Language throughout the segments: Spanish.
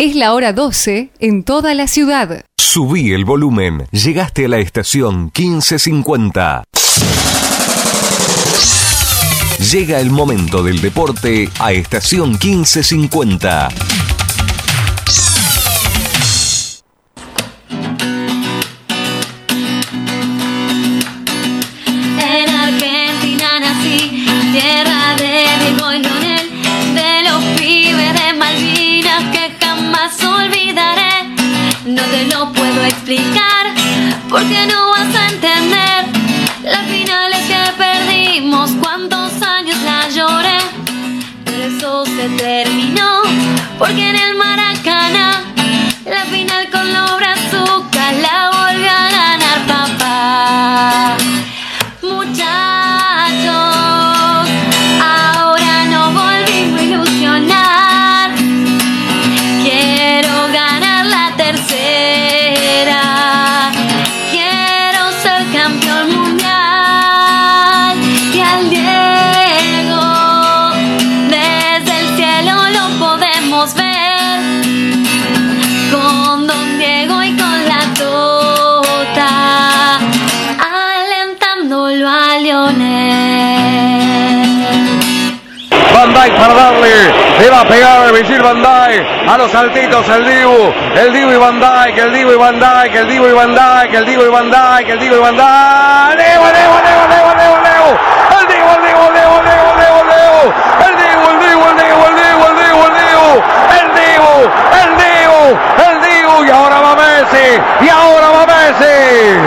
Es la hora 12 en toda la ciudad. Subí el volumen. Llegaste a la estación 1550. Llega el momento del deporte a estación 1550. Explicar, porque no vas a entender las finales que perdimos, cuántos años la lloré. Pero eso se terminó, porque en el Maracaná, la final De Vigil Van a los saltitos el Dibu, el Dibu y Van Dijk, el Dibu y Van Dijk, el Dibu y Van Dijk, el Dibu y Van Dijk, el Dibu y Van Dijk. ¡Leo, Leo, Leo, Leo, Leo, ¡El Dibu, el Dibu, Leo, Leo, Leo, Leo! ¡El Dibu, el Dibu, el Dibu, el Dibu, el Dibu, el Dibu! ¡El Dibu, el Dibu, el y ahora va Messi, y ahora va Messi,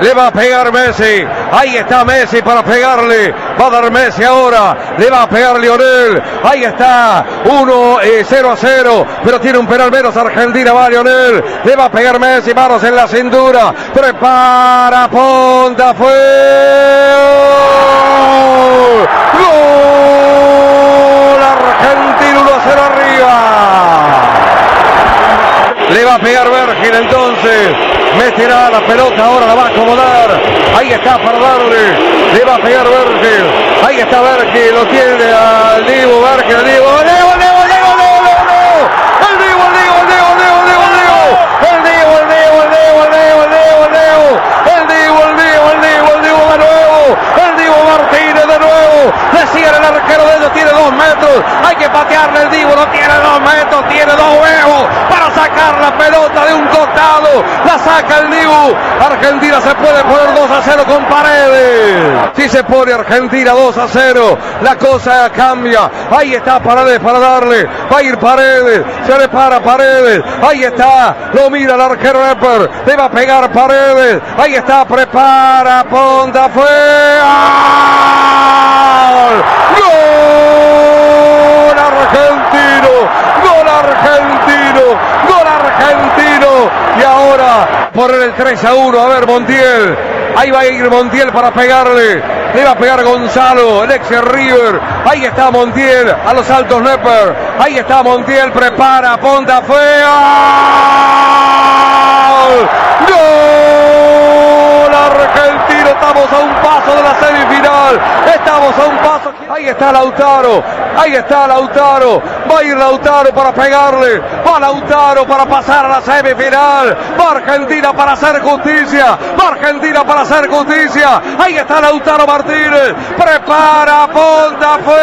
le va a pegar Messi, ahí está Messi para pegarle, va a dar Messi ahora, le va a pegar Lionel, ahí está, 1 0 a 0, pero tiene un penal menos Argentina, va Lionel, le va a pegar Messi, manos en la cintura, prepara, punta, fue, gol, Argentina 1 a 0 arriba. Va a pegar Virgil entonces. Meterá la pelota, ahora la va a acomodar. Ahí está para darle. Le va a pegar Virgil. Ahí está Virgil, lo tiene al Divo, Virgil, al Divo. ¡El Divo, el Divo, el Divo, el Divo, el Divo, el Divo! ¡El Divo, el Divo, el Divo, Divo. Le sigue el arquero de ellos, tiene dos metros. Hay que patearle el Divo, no tiene dos metros, tiene dos huevos para sacar la pelota de un costado. La saca el Dibu. Argentina se puede poner 2 a 0 con Paredes. Si se pone Argentina 2 a 0, la cosa cambia. Ahí está Paredes para darle. Va a ir Paredes. Se le para Paredes. Ahí está. Lo mira el arquero Epper. Le va a pegar Paredes. Ahí está. Prepara. Ponta. Fue. ¡Gol argentino! ¡Gol argentino! ¡Gol argentino! Y ahora por el 3 a 1. A ver, Montiel. Ahí va a ir Montiel para pegarle. Le va a pegar Gonzalo, el ex River. Ahí está Montiel a los altos Nepper. Ahí está Montiel, prepara, ponta, fue. ¡Gol! Estamos a un paso de la semifinal. Estamos a un paso. Ahí está Lautaro. Ahí está Lautaro. Va a ir Lautaro para pegarle. Va Lautaro para pasar a la semifinal. Va Argentina para hacer justicia. Va Argentina para hacer justicia. Ahí está Lautaro Martínez. Prepara, ponta, fue.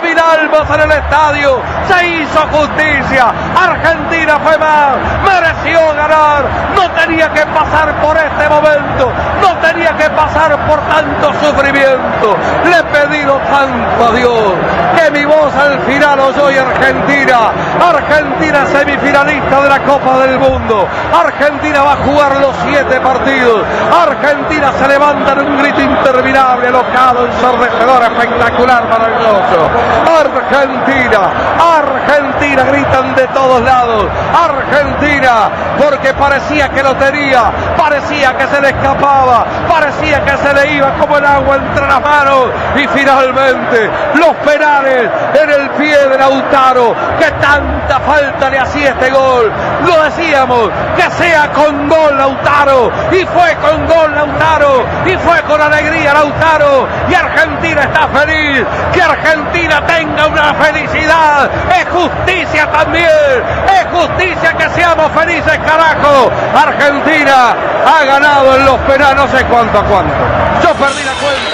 De 80 mil almas en el estadio, se hizo justicia, Argentina fue más, mereció ganar, no tenía que pasar por este momento, no tenía que pasar por tanto sufrimiento, le he pedido tanto a Dios que mi voz al final oyó Argentina, Argentina semifinalista de la Copa del Mundo, Argentina va a jugar los siete partidos, Argentina se levanta en un grito interminable, locado, ensordecedor, espectacular, maravilloso, Argentina, Argentina, gritan de todos lados, Argentina, porque parecía que lo tenía, parecía que se le escapaba, parecía que se le iba como el agua entre las manos. Y finalmente los penales en el pie de Lautaro, que tanta falta le hacía este gol. Lo decíamos, que sea con gol Lautaro, y fue con gol Lautaro, y fue con alegría Lautaro, y Argentina está feliz, que Argentina tenga una felicidad, es justicia también, es justicia que seamos felices, carajo. Argentina ha ganado en los penales, no sé cuánto a cuánto. Yo perdí la cuenta.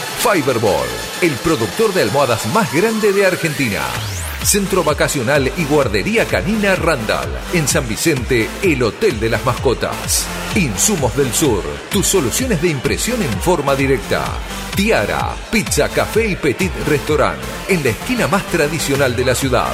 Fiberball, el productor de almohadas más grande de Argentina. Centro Vacacional y Guardería Canina Randall. En San Vicente, el Hotel de las Mascotas. Insumos del Sur, tus soluciones de impresión en forma directa. Tiara, Pizza, Café y Petit Restaurant. En la esquina más tradicional de la ciudad.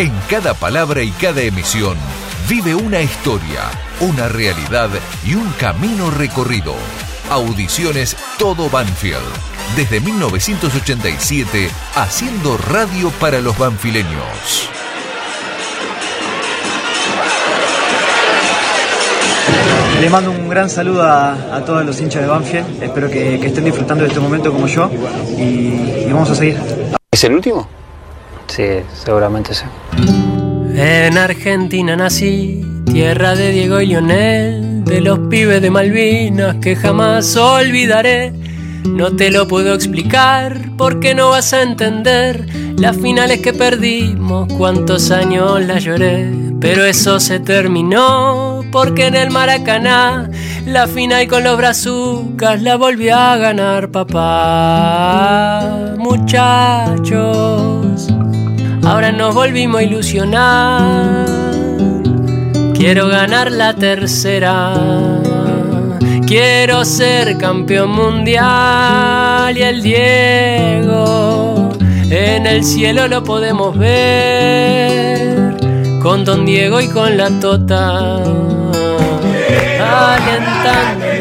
En cada palabra y cada emisión vive una historia, una realidad y un camino recorrido. Audiciones Todo Banfield. Desde 1987, haciendo radio para los banfileños. Le mando un gran saludo a, a todos los hinchas de Banfield. Espero que, que estén disfrutando de este momento como yo. Y, y vamos a seguir. ¿Es el último? Sí, seguramente sí. En Argentina nací, tierra de Diego y Lionel, de los pibes de Malvinas que jamás olvidaré. No te lo puedo explicar porque no vas a entender las finales que perdimos, cuántos años la lloré. Pero eso se terminó porque en el Maracaná la final con los brazucas la volvió a ganar papá. Muchachos, ahora nos volvimos a ilusionar. Quiero ganar la tercera. Quiero ser campeón mundial y el Diego en el cielo lo podemos ver con Don Diego y con la Tota alentando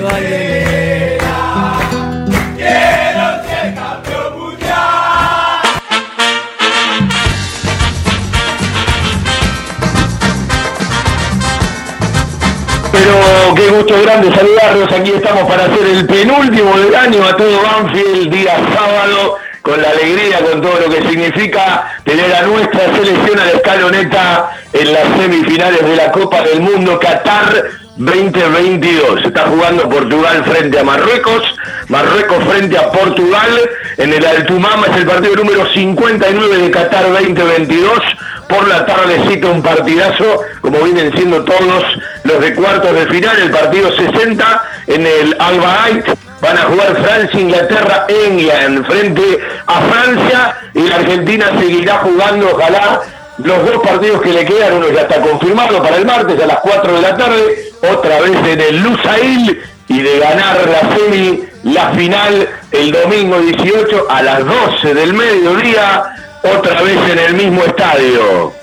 qué gusto grande saludarlos. Aquí estamos para hacer el penúltimo del año a todo Banfield, día sábado, con la alegría, con todo lo que significa tener a nuestra selección a la escaloneta en las semifinales de la Copa del Mundo Qatar 2022. Está jugando Portugal frente a Marruecos, Marruecos frente a Portugal. En el Altumama es el partido número 59 de Qatar 2022 por la tardecita un partidazo, como vienen siendo todos los de cuartos de final, el partido 60 en el Alba van a jugar Francia, Inglaterra, England frente a Francia. Y la Argentina seguirá jugando, ojalá, los dos partidos que le quedan, uno ya está confirmado para el martes a las 4 de la tarde, otra vez en el Lusail y de ganar la semi, la final el domingo 18 a las 12 del mediodía otra vez en el mismo estadio.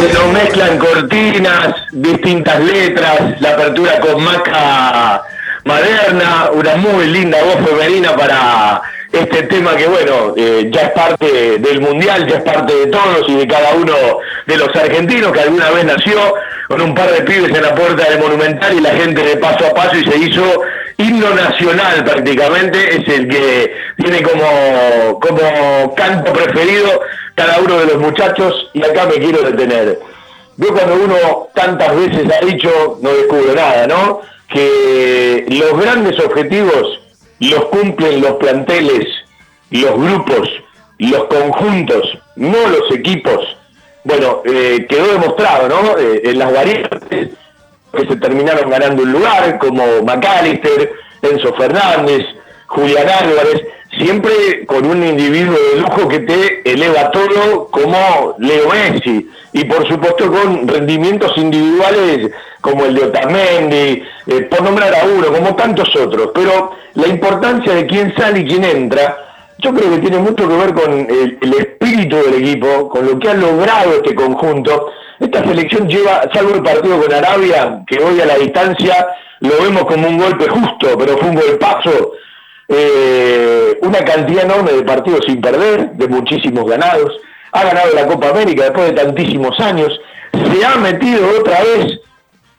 Se mezclan cortinas, distintas letras, la apertura con maca moderna, una muy linda voz femenina para este tema que bueno, eh, ya es parte del mundial, ya es parte de todos y de cada uno de los argentinos que alguna vez nació con un par de pibes en la puerta del Monumental y la gente de paso a paso y se hizo himno nacional prácticamente, es el que tiene como, como canto preferido cada uno de los muchachos y acá me quiero detener. Yo cuando uno tantas veces ha dicho, no descubre nada, ¿no? Que los grandes objetivos los cumplen los planteles, los grupos, los conjuntos, no los equipos. Bueno, eh, quedó demostrado, ¿no? Eh, en las variantes que se terminaron ganando un lugar, como McAllister, Enzo Fernández, Julián Álvarez, siempre con un individuo de lujo que te eleva todo como Leo Messi y por supuesto con rendimientos individuales como el de Otamendi, eh, por nombrar a uno, como tantos otros, pero la importancia de quién sale y quién entra, yo creo que tiene mucho que ver con el, espíritu del equipo, con lo que ha logrado este conjunto. Esta selección lleva, salvo el partido con Arabia, que hoy a la distancia lo vemos como un golpe justo, pero fue un golpazo. Eh, una cantidad enorme de partidos sin perder, de muchísimos ganados. Ha ganado la Copa América después de tantísimos años. Se ha metido otra vez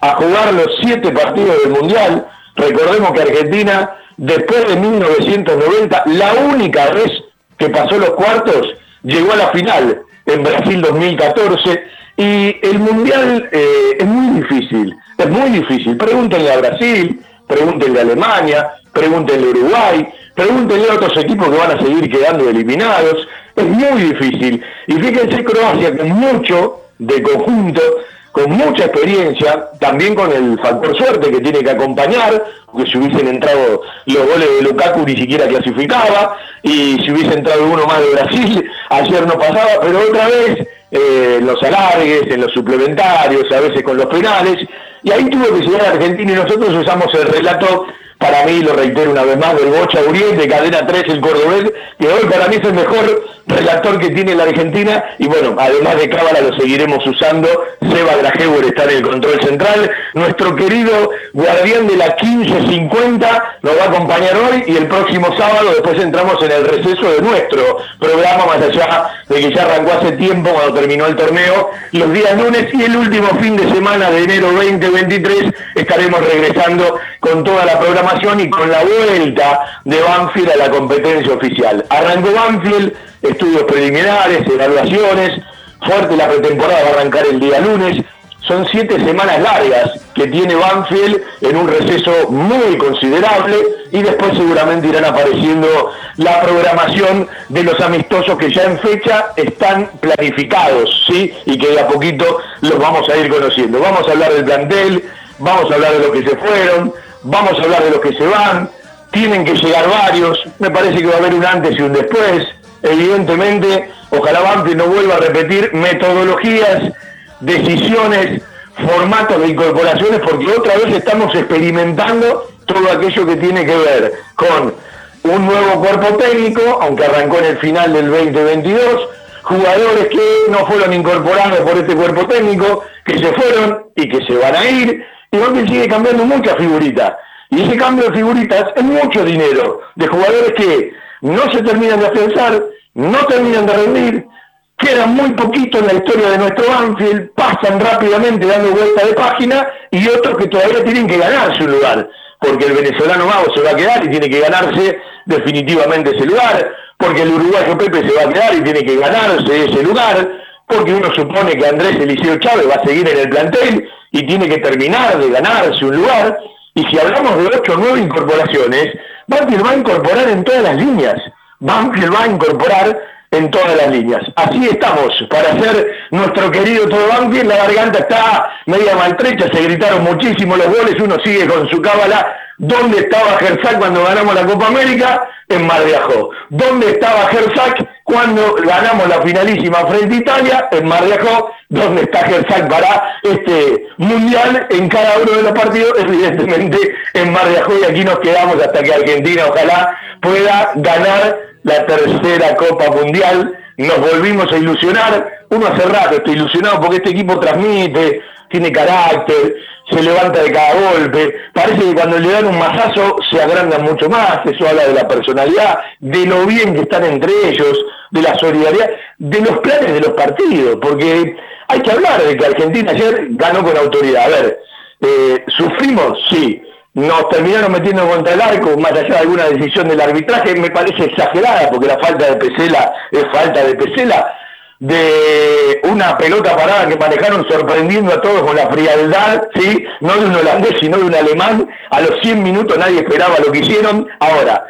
a jugar los siete partidos del Mundial. Recordemos que Argentina, después de 1990, la única vez que pasó los cuartos, llegó a la final en Brasil 2014. Y el Mundial eh, es muy difícil es muy difícil. Pregúntenle a Brasil, pregúntenle a Alemania, pregúntenle a Uruguay, pregúntenle a otros equipos que van a seguir quedando eliminados. Es muy difícil. Y fíjense Croacia con mucho de conjunto, con mucha experiencia, también con el factor suerte que tiene que acompañar, porque si hubiesen entrado los goles de Lukaku ni siquiera clasificaba, y si hubiese entrado uno más de Brasil, ayer no pasaba, pero otra vez eh, en los alargues, en los suplementarios, a veces con los penales, y ahí tuvo que llegar a Argentina y nosotros usamos el relato, para mí, lo reitero una vez más, del Bocha Uriel, de Cadena 3, el cordobés, que hoy para mí es el mejor relator que tiene la Argentina. Y bueno, además de Cábala lo seguiremos usando. Seba Grajewer está en el control central. Nuestro querido guardián de la 1550 nos va a acompañar hoy y el próximo sábado después entramos en el receso de nuestro programa, más allá de que ya arrancó hace tiempo cuando terminó el torneo. Los días lunes y el último fin de semana de enero 2023 estaremos regresando con toda la programación y con la vuelta de Banfield a la competencia oficial. Arrancó Banfield, estudios preliminares, evaluaciones, fuerte la pretemporada va a arrancar el día lunes. Son siete semanas largas que tiene Banfield en un receso muy considerable y después seguramente irán apareciendo la programación de los amistosos que ya en fecha están planificados, ¿sí? Y que de a poquito los vamos a ir conociendo. Vamos a hablar del plantel, vamos a hablar de los que se fueron, vamos a hablar de los que se van, tienen que llegar varios, me parece que va a haber un antes y un después, evidentemente, ojalá Banfield no vuelva a repetir metodologías, decisiones, formatos de incorporaciones, porque otra vez estamos experimentando todo aquello que tiene que ver con un nuevo cuerpo técnico, aunque arrancó en el final del 2022, jugadores que no fueron incorporados por este cuerpo técnico, que se fueron y que se van a ir, igual que sigue cambiando muchas figuritas. Y ese cambio de figuritas es mucho dinero, de jugadores que no se terminan de afianzar, no terminan de rendir, quedan muy poquito en la historia de nuestro Banfield, pasan rápidamente dando vuelta de página y otros que todavía tienen que ganarse un lugar, porque el venezolano Mago se va a quedar y tiene que ganarse definitivamente ese lugar, porque el uruguayo Pepe se va a quedar y tiene que ganarse ese lugar, porque uno supone que Andrés Eliseo Chávez va a seguir en el plantel y tiene que terminar de ganarse un lugar, y si hablamos de ocho o nueve incorporaciones, Banfield va a incorporar en todas las líneas, Banfield va a incorporar en todas las líneas. Así estamos, para hacer nuestro querido todo Banfield, la garganta está media maltrecha, se gritaron muchísimo los goles, uno sigue con su cábala. ¿Dónde estaba Gersac cuando ganamos la Copa América? En Mar de Ajó. ¿Dónde estaba Gersac cuando ganamos la finalísima frente a Italia? En Mar de Ajó. ¿Dónde está Gersac para este mundial? En cada uno de los partidos, evidentemente en Mar de Ajó. Y aquí nos quedamos hasta que Argentina ojalá pueda ganar la tercera Copa Mundial, nos volvimos a ilusionar, uno hace rato está ilusionado porque este equipo transmite, tiene carácter, se levanta de cada golpe, parece que cuando le dan un masazo se agrandan mucho más, eso habla de la personalidad, de lo bien que están entre ellos, de la solidaridad, de los planes de los partidos, porque hay que hablar de que Argentina ayer ganó con autoridad. A ver, eh, ¿sufrimos? Sí nos terminaron metiendo contra el arco, más allá de alguna decisión del arbitraje, me parece exagerada, porque la falta de Pesela es falta de Pesela, de una pelota parada que manejaron sorprendiendo a todos con la frialdad, ¿sí? no de un holandés, sino de un alemán, a los 100 minutos nadie esperaba lo que hicieron. Ahora,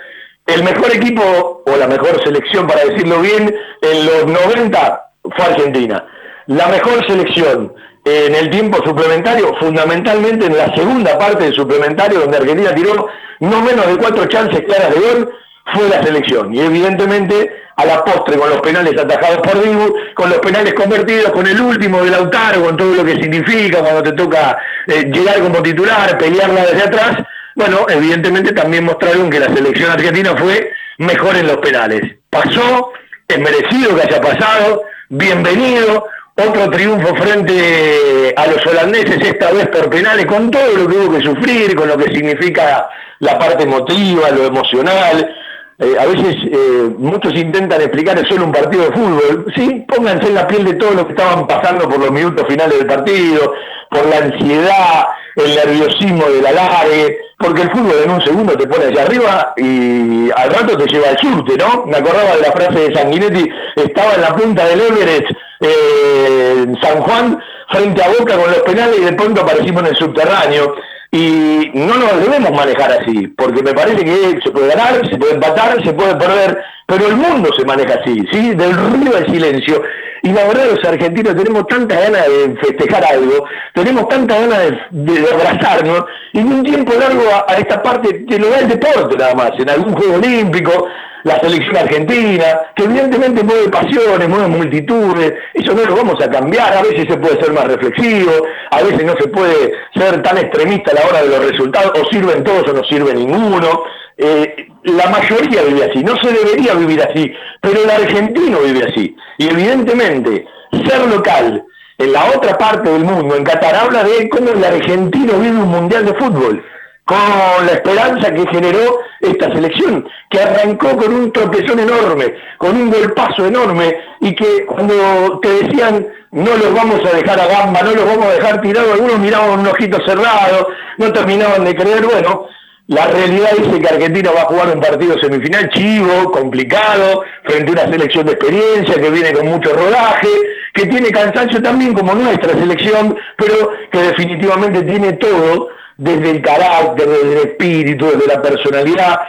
el mejor equipo, o la mejor selección, para decirlo bien, en los 90 fue Argentina. La mejor selección en el tiempo suplementario, fundamentalmente en la segunda parte del suplementario, donde Argentina tiró no menos de cuatro chances claras de gol, fue la selección. Y evidentemente a la postre, con los penales atajados por Dibu, con los penales convertidos, con el último de Lautaro, con todo lo que significa cuando te toca eh, llegar como titular, pelearla desde atrás, bueno, evidentemente también mostraron que la selección argentina fue mejor en los penales. Pasó, es merecido que haya pasado, bienvenido, otro triunfo frente a los holandeses, esta vez por penales, con todo lo que hubo que sufrir, con lo que significa la parte emotiva, lo emocional. Eh, a veces eh, muchos intentan explicar es solo un partido de fútbol. Sí, pónganse en la piel de todo lo que estaban pasando por los minutos finales del partido, por la ansiedad, el nerviosismo del alargue, porque el fútbol en un segundo te pone allá arriba y al rato te lleva al surte, ¿no? Me acordaba de la frase de Sanguinetti, estaba en la punta del Everest eh, San Juan frente a Boca con los penales y de pronto aparecimos en el subterráneo. Y no nos debemos manejar así, porque me parece que se puede ganar, se puede empatar, se puede perder, pero el mundo se maneja así, ¿sí? Del ruido al silencio. Y la verdad, los argentinos tenemos tanta ganas de festejar algo, tenemos tanta ganas de, abrazarnos, y en un tiempo largo a, esta parte que lo da el deporte nada más, en algún juego olímpico, la selección argentina, que evidentemente mueve pasiones, mueve multitudes, eso no lo vamos a cambiar, a veces se puede ser más reflexivo, a veces no se puede ser tan extremista a la hora de los resultados, o sirven todos o no sirve ninguno. Eh, la mayoría vive así, no se debería vivir así, pero el argentino vive así. Y evidentemente, ser local en la otra parte del mundo, en Qatar, habla de cómo el argentino vive un mundial de fútbol con la esperanza que generó esta selección, que arrancó con un tropezón enorme, con un golpazo enorme, y que cuando te decían no los vamos a dejar a gamba, no los vamos a dejar tirados, algunos miraban un ojito cerrado, no terminaban de creer, bueno, la realidad dice que Argentina va a jugar un partido semifinal chivo, complicado, frente a una selección de experiencia que viene con mucho rodaje, que tiene cansancio también como nuestra selección, pero que definitivamente tiene todo desde el carácter, desde el espíritu, desde la personalidad.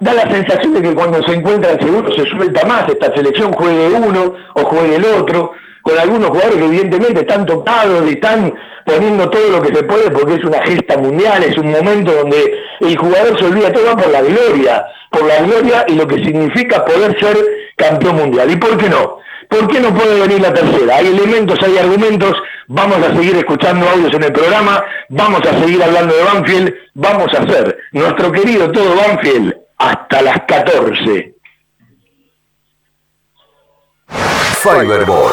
Da la sensación de que cuando se encuentran seguros se suelta más esta selección, juegue uno o juegue el otro, con algunos jugadores que evidentemente están tocados y están poniendo todo lo que se puede porque es una gesta mundial, es un momento donde el jugador se olvida todo por la gloria, por la gloria y lo que significa poder ser campeón mundial. ¿Y por qué no? ¿Por qué no puede venir la tercera? Hay elementos, hay argumentos, vamos a seguir escuchando audios en el programa, vamos a seguir hablando de Banfield, vamos a hacer nuestro querido todo Banfield hasta las 14. Fiberball,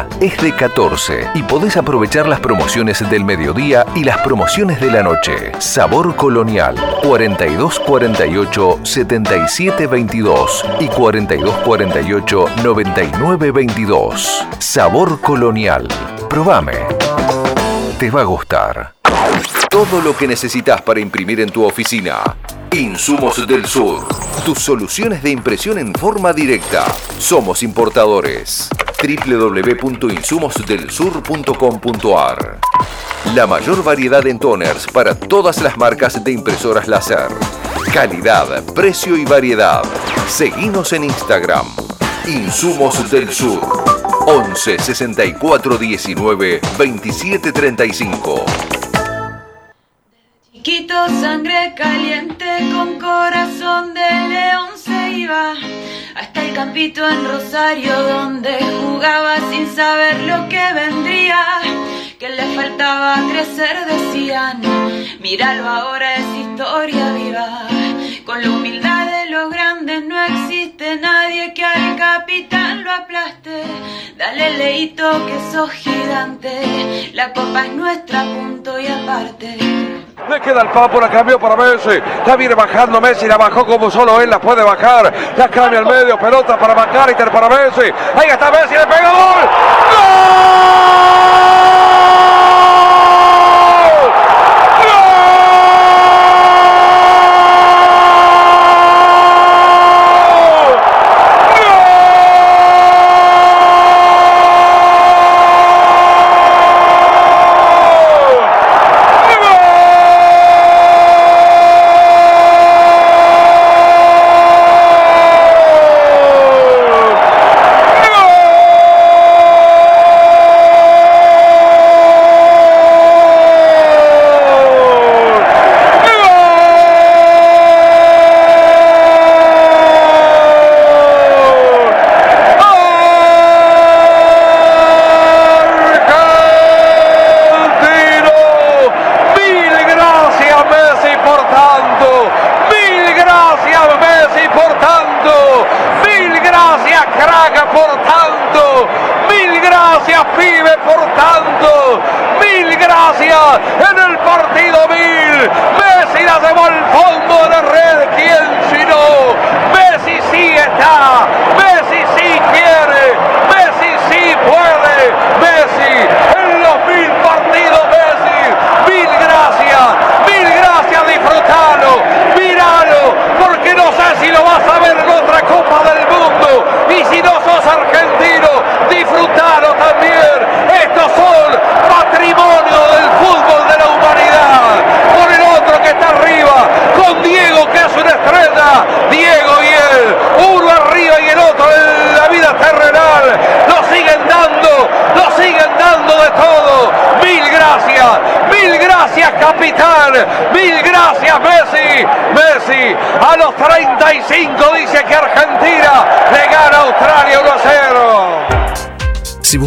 es de 14 y podés aprovechar las promociones del mediodía y las promociones de la noche. Sabor Colonial 4248 7722 y 4248 9922. Sabor Colonial. Probame. Te va a gustar. Todo lo que necesitas para imprimir en tu oficina. Insumos del Sur. Tus soluciones de impresión en forma directa. Somos importadores. www.insumosdelsur.com.ar La mayor variedad en toners para todas las marcas de impresoras láser. Calidad, precio y variedad. Seguimos en Instagram. Insumos del Sur. 11 64 19 27 35. Chiquito, sangre caliente con corazón de león se iba hasta el campito en Rosario donde jugaba sin saber lo que vendría, que le faltaba crecer decían, míralo ahora es historia viva, con la humildad nadie que al capitán lo aplaste, dale leito que sos gigante, la copa es nuestra punto y aparte. Le queda el papo, la cambió para Messi. La viene bajando Messi, la bajó como solo él la puede bajar. La cambia al medio, pelota para McAllister, para Messi. Ahí está Messi, le pega gol. Argentino.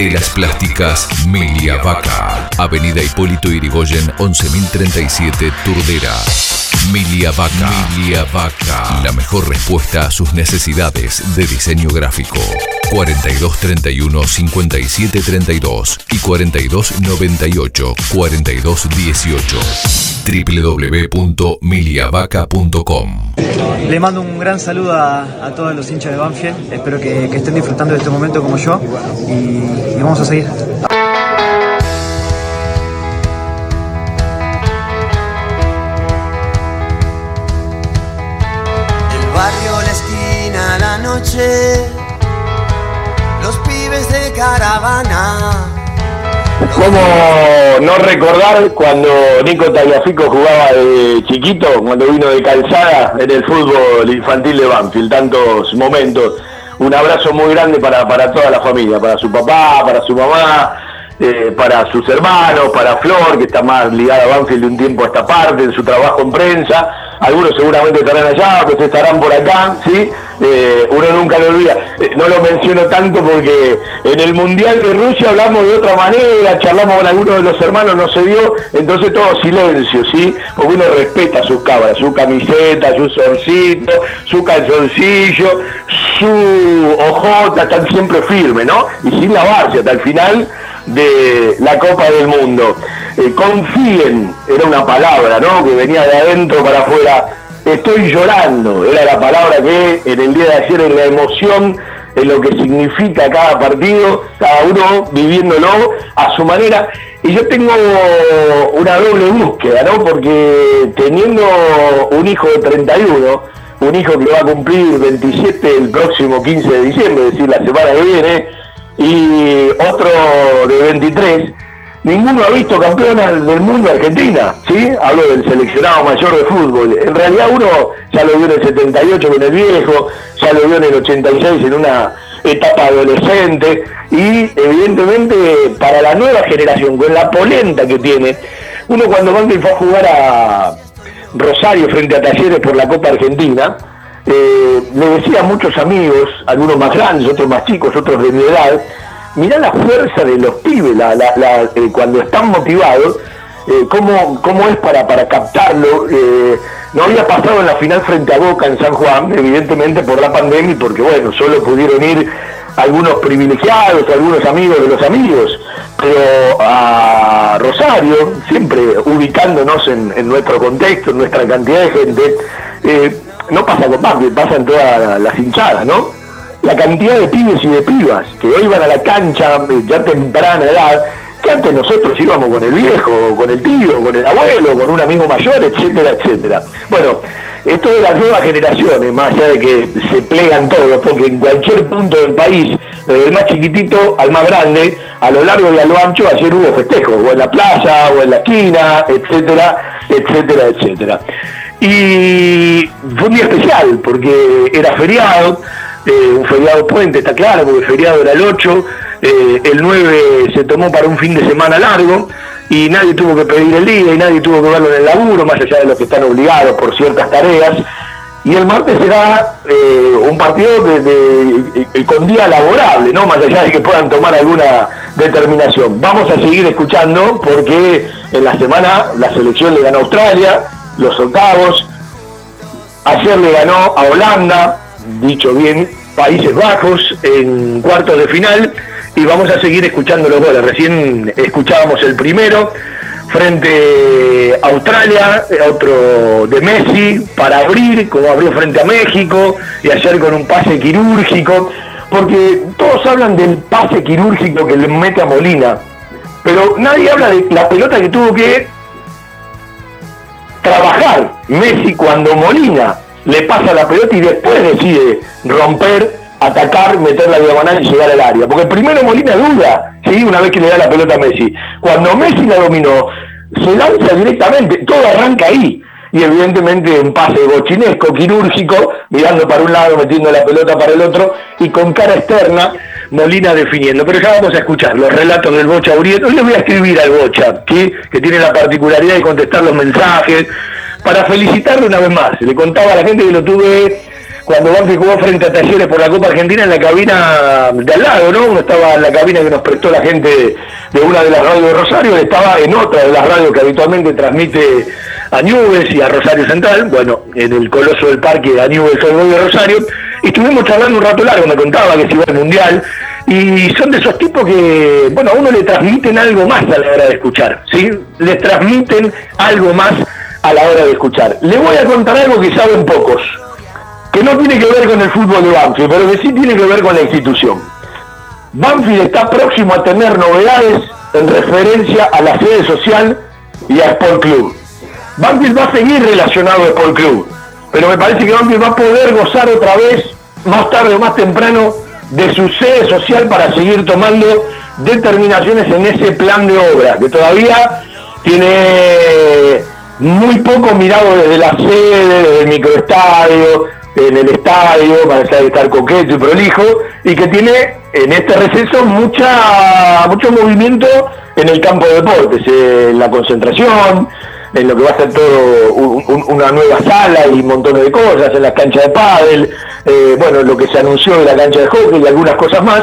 Telas Plásticas Milia Vaca. Avenida Hipólito Irigoyen 11037 Turdera. Milia Vaca. Milia Vaca. La mejor respuesta a sus necesidades de diseño gráfico. 4231 5732 y 4298 4218 www.miliavaca.com Le mando un gran saludo a, todos los hinchas de Banfield. Espero que, estén disfrutando de este momento como yo vamos a seguir. los pibes de caravana. ¿Cómo no recordar cuando Nico Tagliafico jugaba de chiquito, cuando vino de calzada en el fútbol infantil de Banfield? Tantos momentos. Un abrazo muy grande para, para toda la familia, para su papá, para su mamá, eh, para sus hermanos, para Flor, que está más ligada a Banfield de un tiempo a esta parte, en su trabajo en prensa. Algunos seguramente estarán allá, otros estarán por acá, ¿sí? Eh, uno nunca lo olvida. Eh, no lo menciono tanto porque en el Mundial de Rusia hablamos de otra manera, charlamos con algunos de los hermanos, no se dio, entonces todo silencio, ¿sí? Porque uno respeta sus cabras, su camiseta, su solcito, su calzoncillo, su ojota, están siempre firmes, ¿no? Y sin lavarse hasta el final de la Copa del Mundo. Eh, confíen, era una palabra, ¿no? Que venía de adentro para afuera estoy llorando, era la palabra que en el día de ayer en la emoción, en lo que significa cada partido, cada uno viviéndolo a su manera. Y yo tengo una doble búsqueda, ¿no? Porque teniendo un hijo de 31, un hijo que va a cumplir 27 el próximo 15 de diciembre, es decir, la semana que viene, y otro de 23, ninguno ha visto campeona del mundo Argentina, ¿sí? Hablo del seleccionado mayor de fútbol. En realidad uno ya lo vio en el 78 con el viejo, ya lo vio en el 86 en una etapa adolescente y evidentemente para la nueva generación, con la polenta que tiene, uno cuando Banfield fue a jugar a Rosario frente a Talleres por la Copa Argentina, eh, le decía a muchos amigos, algunos más grandes, otros más chicos, otros de mi edad, mirá la fuerza de los pibes eh, cuando están motivados, eh, cómo, cómo, es para, para captarlo. Eh, no había pasado en la final frente a Boca en San Juan, evidentemente por la pandemia porque, bueno, solo pudieron ir algunos privilegiados, algunos amigos de los amigos, pero a Rosario, siempre ubicándonos en, nuestro contexto, en nuestra cantidad de gente, no pasa con Banfield, pasa en todas las hinchadas, ¿no? la cantidad de pibes y de pibas que hoy van a la cancha ya temprana edad, que antes nosotros íbamos con el viejo, con el tío, con el abuelo, con un amigo mayor, etcétera, etcétera. Bueno, esto de las nuevas generaciones, más allá de que se plegan todos, porque en cualquier punto del país, desde el más chiquitito al más grande, a lo largo y a lo ancho, ayer hubo festejos, o en la plaza, o en la esquina, etcétera, etcétera, etcétera. Y fue un día especial, porque era feriado, eh, un feriado puente, está claro, porque feriado era el 8, eh, el 9 se tomó para un fin de semana largo y nadie tuvo que pedir el día y nadie tuvo que verlo en el laburo, más allá de los que están obligados por ciertas tareas. Y el martes será eh, un partido de, con día laborable, ¿no? Más allá de que puedan tomar alguna determinación. Vamos a seguir escuchando porque en la semana la selección le ganó a Australia, los octavos, ayer le ganó a Holanda, dicho bien, Países Bajos en cuartos de final. Y vamos a seguir escuchando los goles. Recién escuchábamos el primero frente a Australia, otro de Messi para abrir, como abrió frente a México, y ayer con un pase quirúrgico, porque todos hablan del pase quirúrgico que le mete a Molina, pero nadie habla de la pelota que tuvo que trabajar Messi cuando Molina le pasa la pelota y después decide romper, atacar, meter la diagonal y llegar al área. Porque primero Molina duda, ¿sí? una vez que le da la pelota a Messi. Cuando Messi la dominó, se lanza directamente, todo arranca ahí. Y evidentemente un pase bochinesco, quirúrgico, mirando para un lado, metiendo la pelota para el otro, y con cara externa, Molina definiendo. Pero ya vamos a escuchar los relatos del Bocha Uriel. Hoy le voy a escribir al Bocha, que, que tiene la particularidad de contestar los mensajes, para felicitarlo una vez más. Le contaba a la gente que lo tuve cuando Banfield jugó frente a Talleres por la Copa Argentina en la cabina de al lado, ¿no? Uno estaba en la cabina que nos prestó la gente de una de las radios de Rosario, estaba en otra de las radios que habitualmente transmite a Nubes y a Rosario Central, bueno, en el Coloso del Parque a Nubes de Rosario, estuvimos charlando un rato largo, me contaba que se iba al Mundial, y son de esos tipos que, bueno, a uno le transmiten algo más a la hora de escuchar, ¿sí? Les transmiten algo más a la hora de escuchar. Le voy a contar algo que saben pocos, que no tiene que ver con el fútbol de Banfield, pero que sí tiene que ver con la institución. Banfield está próximo a tener novedades en referencia a la sede social y a Sport Club. Banfield va a seguir relacionado a Sport Club, pero me parece que Banfield va a poder gozar otra vez, más tarde o más temprano, de su sede social para seguir tomando determinaciones en ese plan de obra, que todavía tiene muy poco mirado desde la sede, desde el microestadio, en el estadio, para estar coqueto y prolijo, y que tiene en este receso mucha mucho movimiento en el campo de deportes, en la concentración, en lo que va a ser todo una nueva sala y montón de cosas, en la cancha de pádel, eh, bueno, lo que se anunció de la cancha de hockey y algunas cosas más,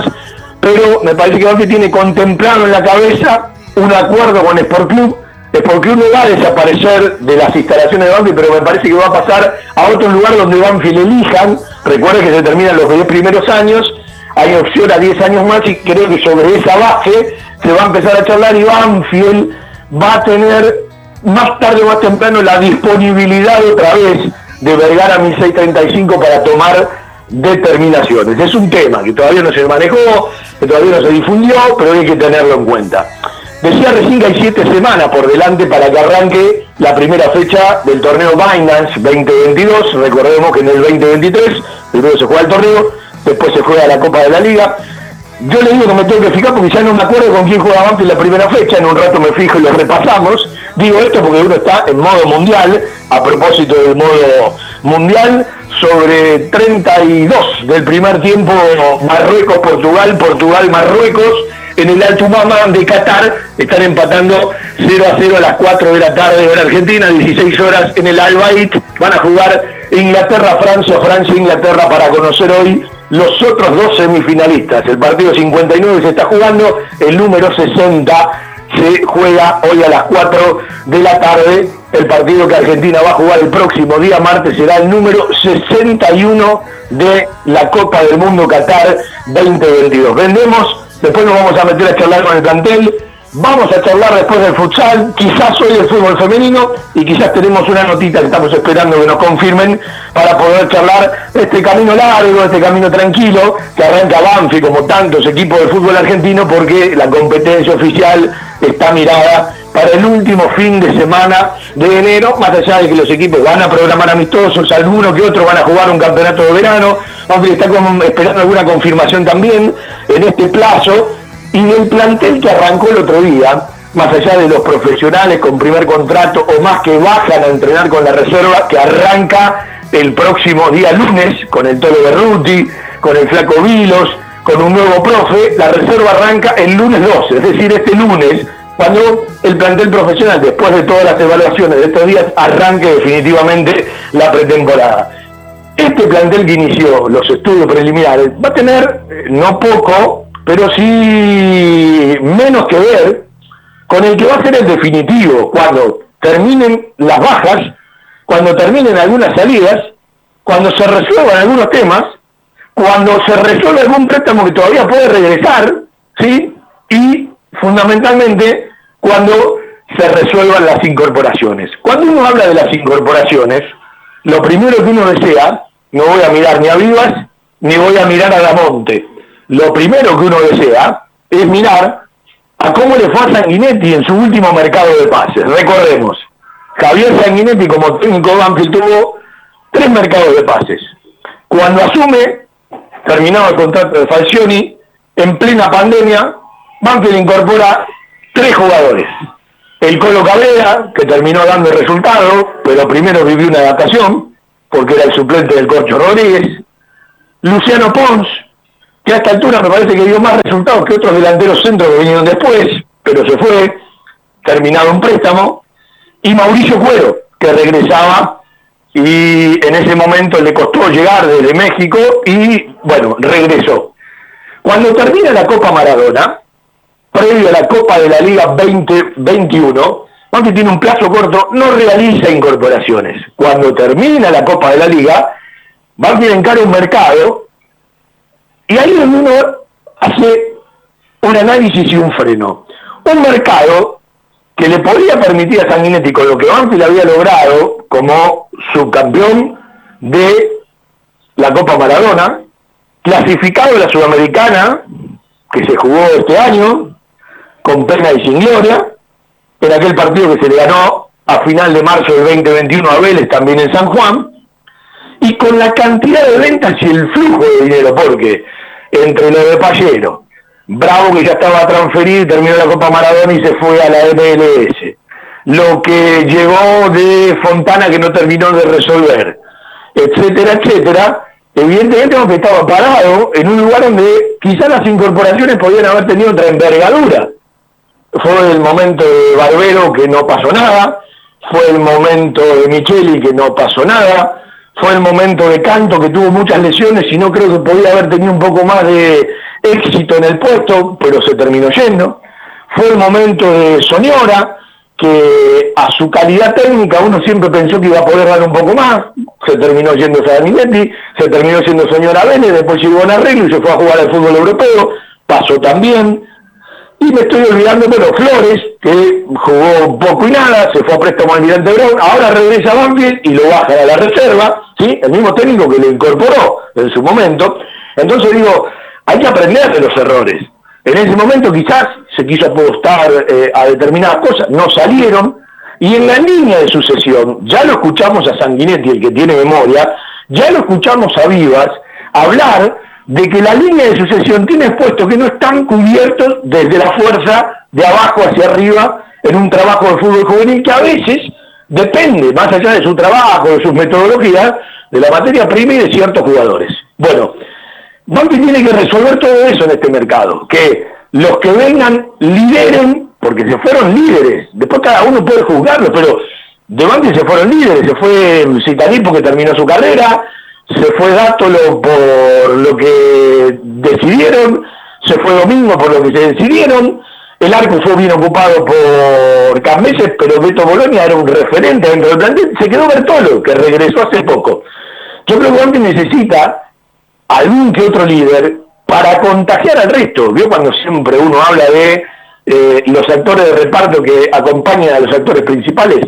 pero me parece que Banfield tiene contemplado en la cabeza un acuerdo con Sport Club porque uno va a desaparecer de las instalaciones de Banfield, pero me parece que va a pasar a otro lugar donde Banfield elijan. Recuerden que se terminan los 10 primeros años, hay opción a 10 años más y creo que sobre esa base se va a empezar a charlar y Banfield va a tener más tarde o más temprano la disponibilidad otra vez de Vergara 1635 para tomar determinaciones. Es un tema que todavía no se manejó, que todavía no se difundió, pero hay que tenerlo en cuenta. Decía recién que hay siete semanas por delante para que arranque la primera fecha del torneo Binance 2022. Recordemos que en el 2023 primero se juega el torneo, después se juega la Copa de la Liga. Yo le digo que me tengo que fijar porque ya no me acuerdo con quién juega en la primera fecha, en un rato me fijo y lo repasamos. Digo esto porque uno está en modo mundial, a propósito del modo mundial, sobre 32 del primer tiempo Marruecos-Portugal, Portugal-Marruecos en el Alto Mama de Qatar. Están empatando 0 a 0 a las 4 de la tarde en Argentina, 16 horas en el Al Van a jugar Inglaterra-Francia, Francia-Inglaterra para conocer hoy los otros dos semifinalistas. El partido 59 se está jugando, el número 60 se juega hoy a las 4 de la tarde. El partido que Argentina va a jugar el próximo día martes será el número 61 de la Copa del Mundo Qatar 2022. Vendemos después nos vamos a meter a charlar con el plantel, vamos a charlar después del futsal, quizás hoy del fútbol femenino y quizás tenemos una notita que estamos esperando que nos confirmen para poder charlar este camino largo, este camino tranquilo que arranca Banfi como tantos equipos de fútbol argentino porque la competencia oficial está mirada para el último fin de semana de enero, más allá de que los equipos van a programar amistosos, algunos que otros van a jugar un campeonato de verano, aunque está esperando alguna confirmación también en este plazo, y el plantel que arrancó el otro día, más allá de los profesionales con primer contrato o más que bajan a entrenar con la reserva, que arranca el próximo día lunes con el Tolo Berruti, con el Flaco Vilos, con un nuevo profe, la reserva arranca el lunes 12, es decir, este lunes cuando el plantel profesional, después de todas las evaluaciones de estos días, arranque definitivamente la pretemporada. Este plantel que inició los estudios preliminares va a tener, eh, no poco, pero sí menos que ver con el que va a ser el definitivo, cuando terminen las bajas, cuando terminen algunas salidas, cuando se resuelvan algunos temas, cuando se resuelva algún préstamo que todavía puede regresar, ¿sí? Y fundamentalmente cuando se resuelvan las incorporaciones. Cuando uno habla de las incorporaciones, lo primero que uno desea, no voy a mirar ni a Vivas, ni voy a mirar a Damonte. Lo primero que uno desea es mirar a cómo le fue a Sanguinetti en su último mercado de pases. Recordemos, Javier Sanguinetti como técnico de Banfield tuvo tres mercados de pases. Cuando asume, terminado el contrato de Falcioni, en plena pandemia, Banfield incorpora tres jugadores. El Colo Cabrera, que terminó dando el resultado, pero primero vivió una adaptación, porque era el suplente del Corcho Rodríguez. Luciano Pons, que a esta altura me parece que dio más resultados que otros delanteros centros que vinieron después, pero se fue, terminado un préstamo, y Mauricio Cuero, que regresaba y en ese momento le costó llegar desde México y bueno, regresó. Cuando termina la Copa Maradona, previo a la Copa de la Liga 2021, aunque tiene un plazo corto, no realiza incorporaciones. Cuando termina la Copa de la Liga, a encara un mercado y ahí es uno hace un análisis y un freno. Un mercado que le podría permitir a Sanguinetti con lo que Banfield había logrado como subcampeón de la Copa Maradona, clasificado a la Sudamericana, que se jugó este año, con pena y sin gloria, en aquel partido que se le ganó a final de marzo del 2021 a Vélez, también en San Juan, y con la cantidad de ventas y el flujo de dinero, porque entre lo de Pallero, Bravo que ya estaba transferido, terminó la Copa Maradona y se fue a la MLS, lo que llegó de Fontana que no terminó de resolver, etcétera, etcétera, evidentemente hemos estado parados en un lugar donde quizás las incorporaciones podían haber tenido otra envergadura. Fue el momento de Barbero que no pasó nada, fue el momento de Micheli que no pasó nada, fue el momento de Canto que tuvo muchas lesiones y no creo que podía haber tenido un poco más de éxito en el puesto, pero se terminó yendo. Fue el momento de Soñora, que a su calidad técnica uno siempre pensó que iba a poder dar un poco más, se terminó yendo Sarminetti, se terminó siendo Soñora Vélez, después llegó a arreglo y se fue a jugar al fútbol europeo, pasó también. Y me estoy olvidando, bueno, Flores, que jugó poco y nada, se fue a préstamo al Almirante Brown, ahora regresa a Banfield y lo baja a la reserva, ¿sí? El mismo técnico que lo incorporó en su momento. Entonces digo, hay que aprender de los errores. En ese momento quizás se quiso apostar eh, a determinadas cosas, no salieron, y en la línea de sucesión, ya lo escuchamos a Sanguinetti, el que tiene memoria, ya lo escuchamos a Vivas hablar de que la línea de sucesión tiene puestos que no están cubiertos desde la fuerza de abajo hacia arriba en un trabajo de fútbol juvenil que a veces depende, más allá de su trabajo, de sus metodologías, de la materia prima y de ciertos jugadores. Bueno, Banfield tiene que resolver todo eso en este mercado, que los que vengan lideren, porque se fueron líderes, después cada uno puede juzgarlo, pero de Banfield se fueron líderes, se fue Citaní porque terminó su carrera, se fue Dátolo por lo que decidieron, se fue Domingo por lo que se decidieron, el arco fue bien ocupado por Cameses, pero Beto Bolonia era un referente dentro del plantel, se quedó Bertolo, que regresó hace poco. Yo creo que Banfield necesita algún que otro líder para contagiar al resto. ¿Vio cuando siempre uno habla de eh, los actores de reparto que acompañan a los actores principales?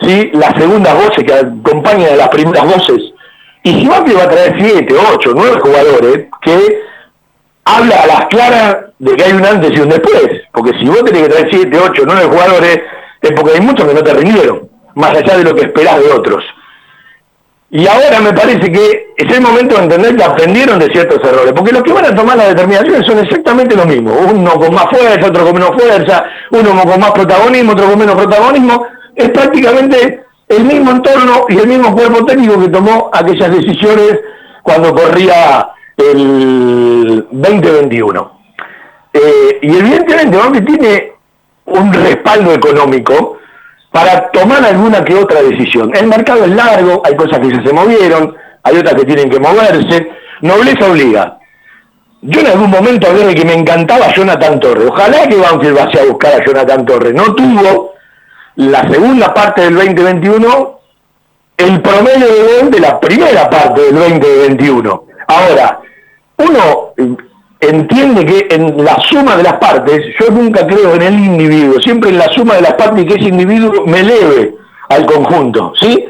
¿Sí? Las segundas voces que acompañan a las primeras voces. Y si Banfield va a traer siete, ocho, nueve jugadores que habla a las claras de que hay un antes y un después. Porque si vos tenés que traer siete, ocho, nueve jugadores, es porque hay muchos que no te rindieron, más allá de lo que esperás de otros. Y ahora me parece que es el momento de entender que aprendieron de ciertos errores, porque los que van a tomar las determinaciones son exactamente lo mismo, uno con más fuerza, otro con menos fuerza, uno con más protagonismo, otro con menos protagonismo, es prácticamente el mismo entorno y el mismo cuerpo técnico que tomó aquellas decisiones cuando corría el 2021. Eh, y evidentemente aunque tiene un respaldo económico, para tomar alguna que otra decisión. El mercado es largo, hay cosas que ya se movieron, hay otras que tienen que moverse. Nobleza obliga. Yo en algún momento hablé de que me encantaba Jonathan Torres. Ojalá que Banfield vaya a buscar a Jonathan Torres. No tuvo la segunda parte del 2021 el promedio de gol de la primera parte del 2021. Ahora, uno entiende que en la suma de las partes, yo nunca creo en el individuo, siempre en la suma de las partes y que ese individuo me eleve al conjunto, ¿sí?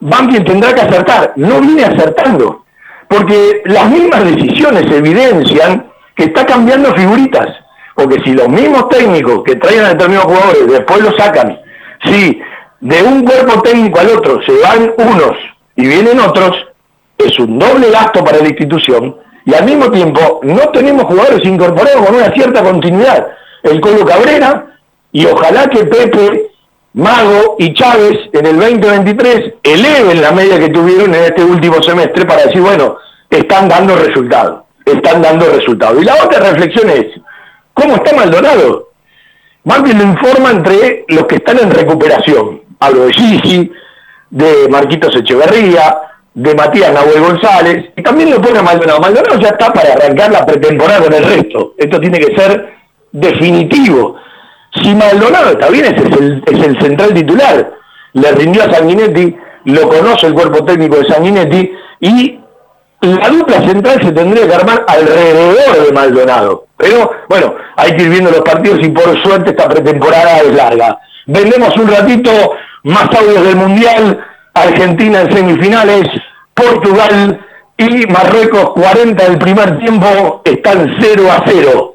Banfield tendrá que acertar, no viene acertando, porque las mismas decisiones evidencian que está cambiando figuritas, porque si los mismos técnicos que traen a determinados jugadores después los sacan, si de un cuerpo técnico al otro se van unos y vienen otros, es un doble gasto para la institución y al mismo tiempo no tenemos jugadores incorporados con una cierta continuidad. El Colo Cabrera y ojalá que Pepe, Mago y Chávez en el 2023 eleven la media que tuvieron en este último semestre para decir, bueno, están dando resultados. están dando resultados. Y la otra reflexión es, ¿cómo está Maldonado? Banfield lo informa entre los que están en recuperación. Hablo de Gigi, de Marquitos Echeverría, de Matías Nahuel González, y también lo pone a Maldonado. Maldonado ya está para arrancar la pretemporada con el resto. Esto tiene que ser definitivo. Si Maldonado está bien, ese es el, es el central titular. Le rindió a Sanguinetti, lo conoce el cuerpo técnico de Sanguinetti, y la dupla central se tendría que armar alrededor de Maldonado. Pero bueno, hay que ir viendo los partidos y por suerte esta pretemporada es larga. Vendemos un ratito más audios del Mundial, Argentina en semifinales, Portugal y Marruecos 40 del primer tiempo están 0 a 0.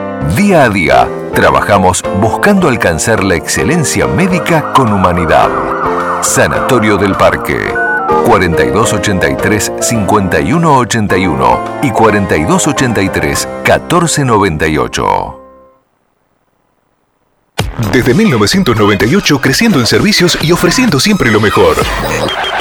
Día a día, trabajamos buscando alcanzar la excelencia médica con humanidad. Sanatorio del Parque. 4283-5181 y 4283-1498. Desde 1998 creciendo en servicios y ofreciendo siempre lo mejor.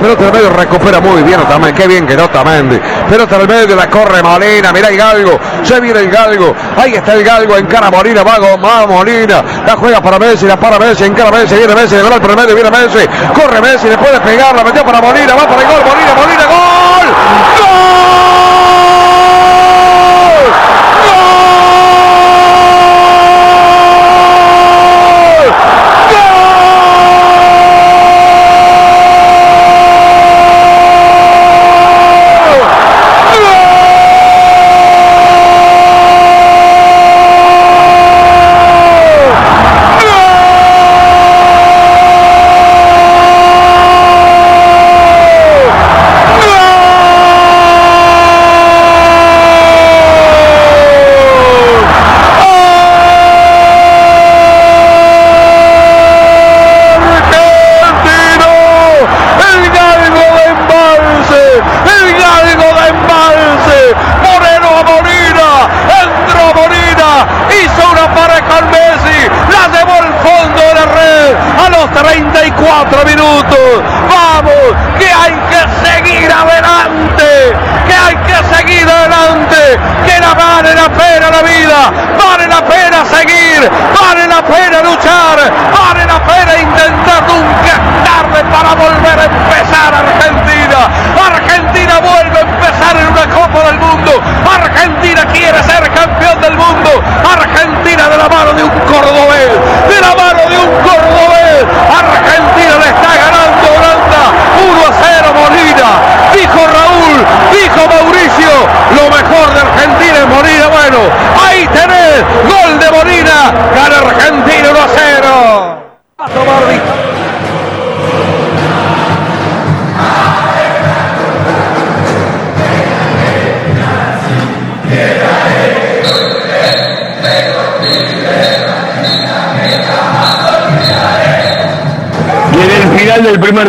Pelota al medio recupera muy bien también, qué bien que no también. Pelota al medio, la corre Molina, mira el galgo, se viene el galgo, ahí está el galgo, encara Molina, va, va Molina, la juega para Messi, la para Messi, encara Messi, viene Messi, de gol el medio, viene Messi, corre Messi, le puede pegar, la metió para Molina, va para el gol, Molina, Molina, gol, gol.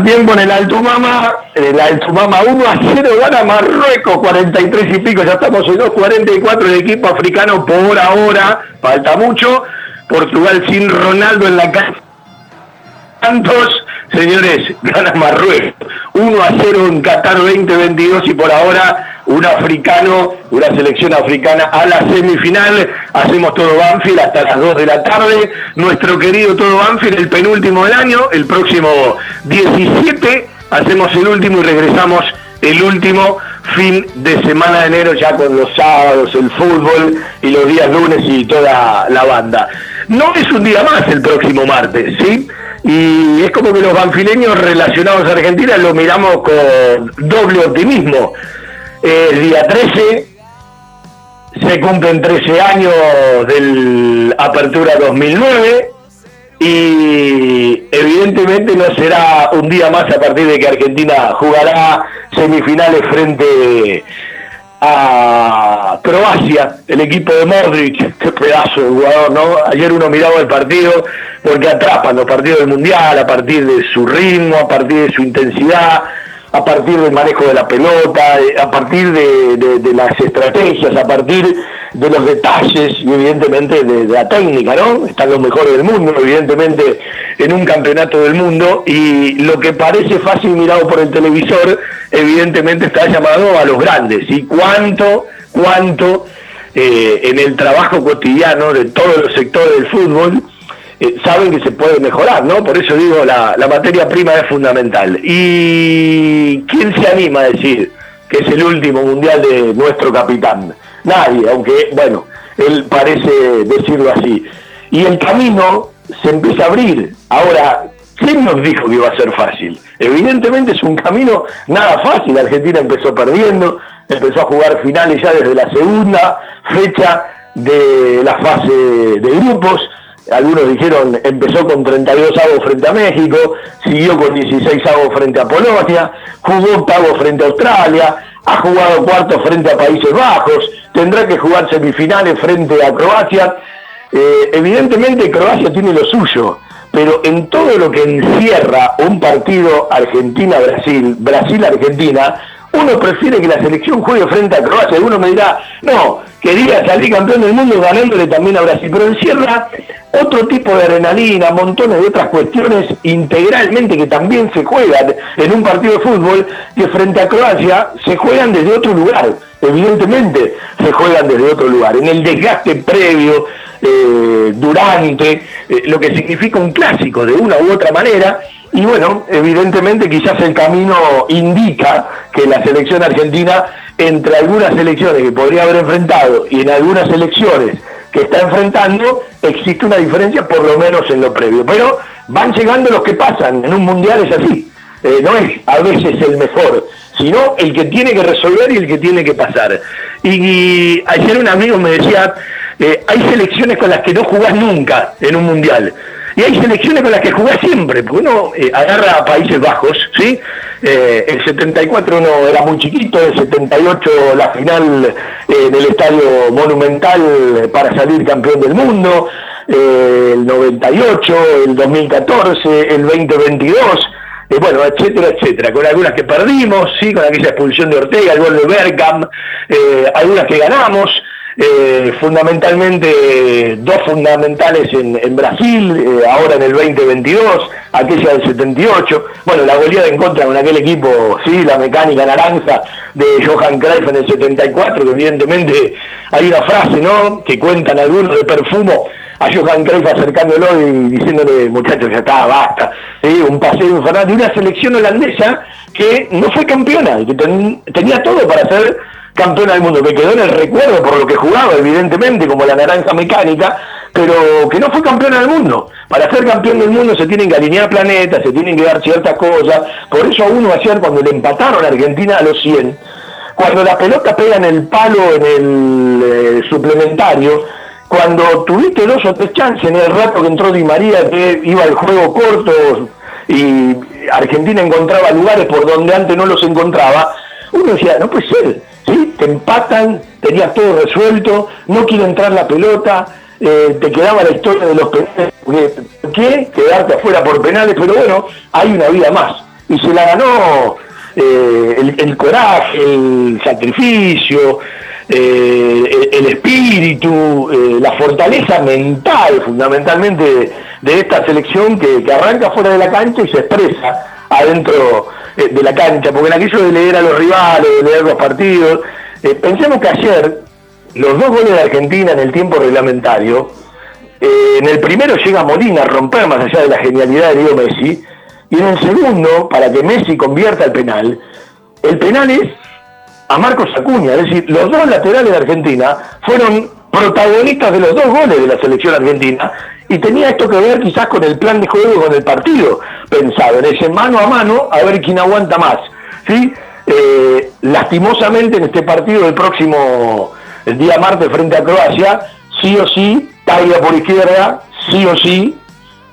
Primer tiempo en el Altumama, el Altumama 1 a 0 gana Marruecos 43 y pico, ya estamos en 2.44 el equipo africano por ahora, falta mucho, Portugal sin Ronaldo en la cancha Santos, señores, gana Marruecos. 1 a 0 en Qatar 2022 y por ahora un africano, una selección africana a la semifinal. Hacemos todo Banfield hasta las 2 de la tarde. Nuestro querido todo Banfield, el penúltimo del año, el próximo 17. Hacemos el último y regresamos el último fin de semana de enero ya con los sábados, el fútbol y los días lunes y toda la banda. No es un día más el próximo martes, ¿sí? Y es como que los banfileños relacionados a Argentina lo miramos con doble optimismo. El día 13 se cumplen 13 años del Apertura 2009 y evidentemente no será un día más a partir de que Argentina jugará semifinales frente a Croacia, el equipo de Modric, qué pedazo de jugador, ¿no? Ayer uno miraba el partido porque atrapan los partidos del Mundial a partir de su ritmo, a partir de su intensidad, a partir del manejo de la pelota, eh, a partir de, las estrategias, a partir de los detalles y evidentemente de, la técnica, ¿no? Están los mejores del mundo, evidentemente en un campeonato del mundo y lo que parece fácil mirado por el televisor, evidentemente está llamado a los grandes. ¿Y cuánto, cuánto eh, en el trabajo cotidiano de todos los sectores del fútbol? Eh, saben que se puede mejorar, ¿no? Por eso digo, la, materia prima es fundamental. ¿Y quién se anima a decir que es el último mundial de nuestro capitán? Nadie, aunque, bueno, él parece decirlo así. Y el camino se empieza a abrir. Ahora, ¿quién nos dijo que iba a ser fácil? Evidentemente es un camino nada fácil. Argentina empezó perdiendo, empezó a jugar finales ya desde la segunda fecha de la fase de grupos algunos dijeron empezó con 32 avos frente a México, siguió con 16 avos frente a Polonia, jugó octavo frente a Australia, ha jugado cuarto frente a Países Bajos, tendrá que jugar semifinales frente a Croacia. Eh, evidentemente Croacia tiene lo suyo, pero en todo lo que encierra un partido Argentina-Brasil, Brasil-Argentina, uno prefiere que la selección juegue frente a Croacia. Uno me dirá, no, quería salir campeón del mundo ganándole también a Brasil, pero encierra otro tipo de adrenalina, montones de otras cuestiones integralmente que también se juegan en un partido de fútbol que frente a Croacia se juegan desde otro lugar, evidentemente se juegan desde otro lugar, en el desgaste previo, eh, durante, eh, lo que significa un clásico de una u otra manera, y bueno, evidentemente quizás el camino indica que la selección argentina, entre algunas selecciones que podría haber enfrentado y en algunas elecciones que está enfrentando, existe una diferencia por lo menos en lo previo. Pero van llegando los que pasan, en un mundial es así. Eh, no es a veces el mejor, sino el que tiene que resolver y el que tiene que pasar. Y, ayer un amigo me decía, eh, hay selecciones con las que no jugás nunca en un mundial. Y hay selecciones con las que jugás siempre, porque uno eh, agarra a Países Bajos, ¿sí? Eh, el 74 uno era muy chiquito, el 78 la final eh, en el Estadio Monumental para salir campeón del mundo, el 98, el 2014, el 2022, bueno, etcétera, etcétera, con algunas que perdimos, sí, con aquella expulsión de Ortega, el gol de Bergam, algunas que ganamos, eh, fundamentalmente dos fundamentales en, Brasil, eh, ahora en el 2022, aquella del 78, bueno, la goleada en contra con aquel equipo, sí, la mecánica naranja de Johan Cruyff en el 74, que evidentemente hay una frase, ¿no?, que cuentan algunos de perfumo a Johan Cruyff acercándolo y diciéndole, muchachos, ya está, basta, un paseo infernal de una selección holandesa que no fue campeona y que tenía todo para ser campeona del mundo, que quedó en el recuerdo por lo que jugaba, evidentemente, como la naranja mecánica, pero que no fue campeona del mundo. Para ser campeón del mundo se tienen que alinear planetas, se tienen que dar ciertas cosas. Por eso a uno ayer, cuando le empataron a Argentina a los 100, cuando la pelota pega en el palo en el eh, suplementario, cuando tuviste dos o tres chances en el rato que entró Di María, que iba el juego corto y Argentina encontraba lugares por donde antes no los encontraba, uno decía, no puede ser, ¿sí? te empatan, tenías todo resuelto, no quiere entrar la pelota, eh, te quedaba la historia de los penales, ¿por qué? Quedarte afuera por penales, pero bueno, hay una vida más. Y se la ganó eh, el, coraje, el sacrificio, eh, el, espíritu, la fortaleza mental fundamentalmente de, esta selección que, arranca fuera de la cancha y se expresa adentro de la cancha, porque en aquello de leer a los rivales, de leer los partidos, pensemos que ayer los dos goles de Argentina en el tiempo reglamentario, en el primero llega Molina a romper más allá de la genialidad de Diego Messi, y en el segundo, para que Messi convierta el penal, el penal es a Marcos Acuña, es decir, los dos laterales de Argentina fueron protagonistas de los dos goles de la selección argentina y tenía esto que ver quizás con el plan de juego, con el partido pensado, en ese mano a mano, a ver quién aguanta más. ¿sí? Eh, lastimosamente en este partido del próximo, el día martes frente a Croacia, sí o sí, Taiga por izquierda, sí o sí,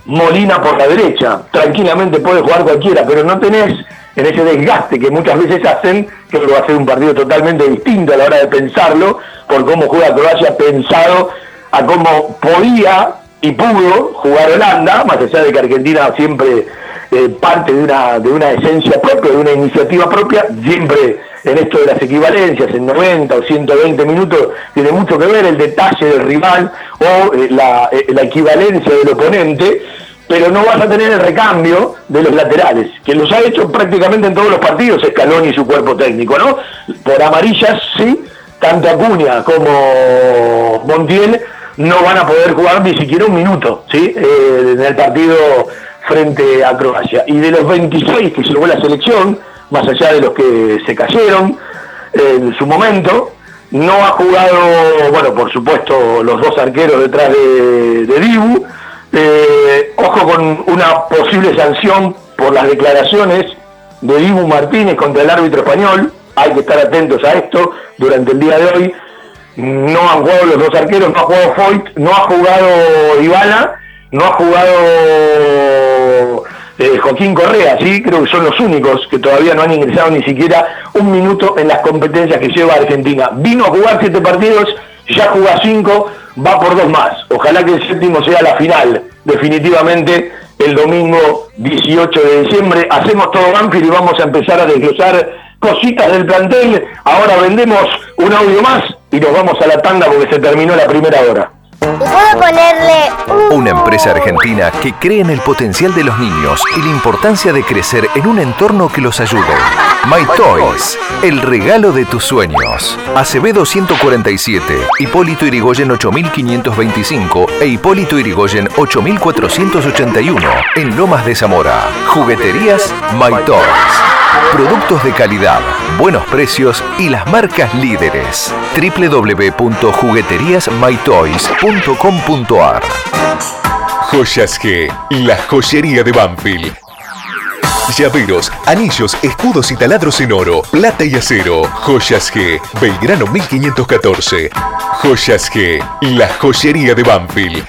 Molina por la derecha. Tranquilamente puede jugar cualquiera, pero no tenés en ese desgaste que muchas veces hacen, que va a ser un partido totalmente distinto a la hora de pensarlo, por cómo juega Croacia pensado a cómo podía y pudo jugar Holanda, más allá de que Argentina siempre eh, parte de una, de una esencia propia, de una iniciativa propia, siempre en esto de las equivalencias, en 90 o 120 minutos, tiene mucho que ver el detalle del rival o eh, la, eh, la equivalencia del oponente, pero no vas a tener el recambio de los laterales, que los ha hecho prácticamente en todos los partidos Scaloni y su cuerpo técnico, ¿no? Por amarillas, sí, tanto Acuña como Montiel no van a poder jugar ni siquiera un minuto, ¿sí? Eh, en el partido frente a Croacia. Y de los 26 que llevó la selección, más allá de los que se cayeron en su momento, no ha jugado, bueno, por supuesto, los dos arqueros detrás de, de Dibu, eh, ojo con una posible sanción por las declaraciones de Dibu Martínez contra el árbitro español. Hay que estar atentos a esto durante el día de hoy. No han jugado los dos arqueros, no ha jugado Foyt, no ha jugado Ibala, no ha jugado eh, Joaquín Correa, sí, creo que son los únicos que todavía no han ingresado ni siquiera un minuto en las competencias que lleva Argentina. Vino a jugar siete partidos, ya juega cinco, va por dos más. Ojalá que el séptimo sea la final, definitivamente el domingo 18 de diciembre. Hacemos todo Banfield y vamos a empezar a desglosar cositas del plantel. Ahora vendemos un audio más y nos vamos a la tanda porque se terminó la primera hora. ¿Puedo ponerle Una empresa argentina que cree en el potencial de los niños y la importancia de crecer en un entorno que los ayude. My Toys, el regalo de tus sueños. Acevedo 147, Hipólito Irigoyen 8525 e Hipólito Irigoyen 8481 en Lomas de Zamora. Jugueterías My Toys. Productos de calidad, buenos precios y las marcas líderes. www.jugueteriasmytoys.com.ar Joyas G, la joyería de Banfield. Llaveros, anillos, escudos y taladros en oro, plata y acero. Joyas G, Belgrano 1514. Joyas G, la joyería de Banfield.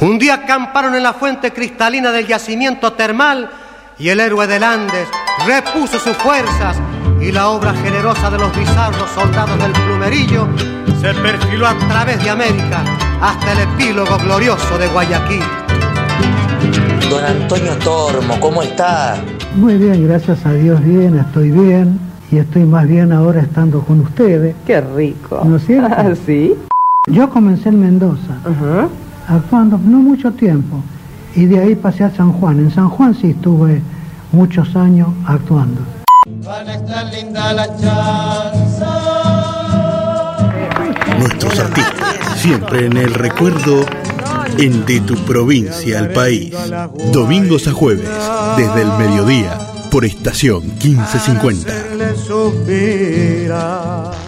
un día acamparon en la fuente cristalina del yacimiento termal y el héroe del Andes repuso sus fuerzas y la obra generosa de los bizarros soldados del plumerillo se perfiló a través de América hasta el epílogo glorioso de Guayaquil. Don Antonio Tormo, ¿cómo está? Muy bien, gracias a Dios, bien, estoy bien y estoy más bien ahora estando con ustedes. Qué rico. ¿No es cierto? Ah, sí. Yo comencé en Mendoza, actuando no mucho tiempo, y de ahí pasé a San Juan. En San Juan sí estuve muchos años actuando. Nuestros artistas, siempre en el recuerdo en De tu provincia al país. Domingos a jueves, desde el mediodía, por estación 1550.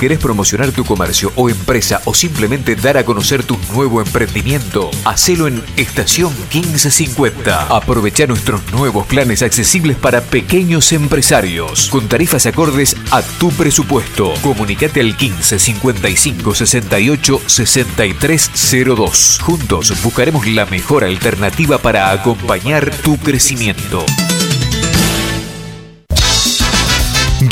¿Querés promocionar tu comercio o empresa o simplemente dar a conocer tu nuevo emprendimiento? Hacelo en Estación 1550. Aprovecha nuestros nuevos planes accesibles para pequeños empresarios con tarifas acordes a tu presupuesto. Comunicate al 15 55 68 6302. Juntos buscaremos la mejor alternativa para acompañar tu crecimiento.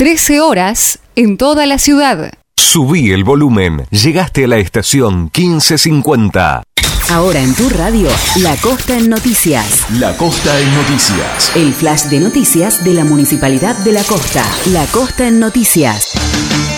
13 horas en toda la ciudad. Subí el volumen. Llegaste a la estación 1550. Ahora en tu radio, La Costa en Noticias. La Costa en Noticias. El flash de noticias de la Municipalidad de La Costa. La Costa en Noticias.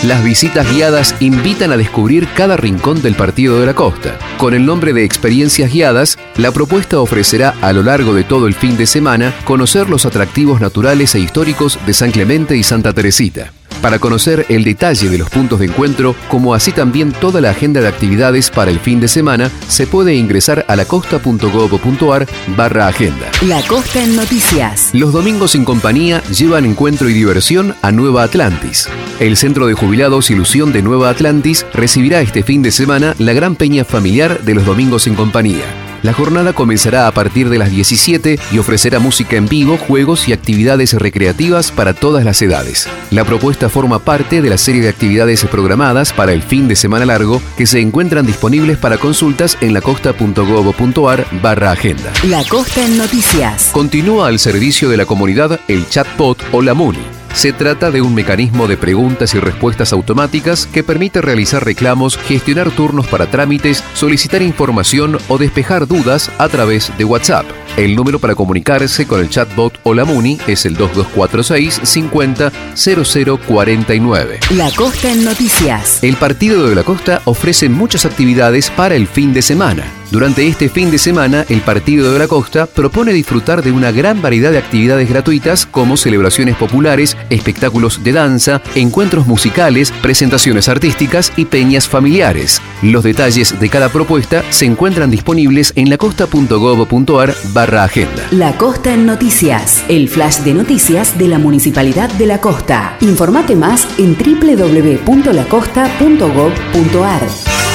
Las visitas guiadas invitan a descubrir cada rincón del Partido de la Costa. Con el nombre de Experiencias Guiadas, la propuesta ofrecerá a lo largo de todo el fin de semana conocer los atractivos naturales e históricos de San Clemente y Santa Teresita. Para conocer el detalle de los puntos de encuentro, como así también toda la agenda de actividades para el fin de semana, se puede ingresar a lacosta.gov.ar barra agenda. La Costa en Noticias. Los domingos en compañía llevan encuentro y diversión a Nueva Atlantis. El Centro de Jubilados Ilusión de Nueva Atlantis recibirá este fin de semana la gran peña familiar de los domingos en compañía. La jornada comenzará a partir de las 17 y ofrecerá música en vivo, juegos y actividades recreativas para todas las edades. La propuesta forma parte de la serie de actividades programadas para el fin de semana largo que se encuentran disponibles para consultas en lacosta.gov.ar barra agenda. La Costa en Noticias. Continúa al servicio de la comunidad el chatbot o la MUNI. Se trata de un mecanismo de preguntas y respuestas automáticas que permite realizar reclamos, gestionar turnos para trámites, solicitar información o despejar dudas a través de WhatsApp. El número para comunicarse con el chatbot o la MUNI es el 2246 50 0049. La Costa en Noticias. El Partido de la Costa ofrece muchas actividades para el fin de semana. Durante este fin de semana, el Partido de la Costa propone disfrutar de una gran variedad de actividades gratuitas como celebraciones populares, espectáculos de danza, encuentros musicales, presentaciones artísticas y peñas familiares. Los detalles de cada propuesta se encuentran disponibles en lacosta.gov.ar barra agenda. La Costa en Noticias, el flash de noticias de la Municipalidad de La Costa. Informate más en www.lacosta.gov.ar.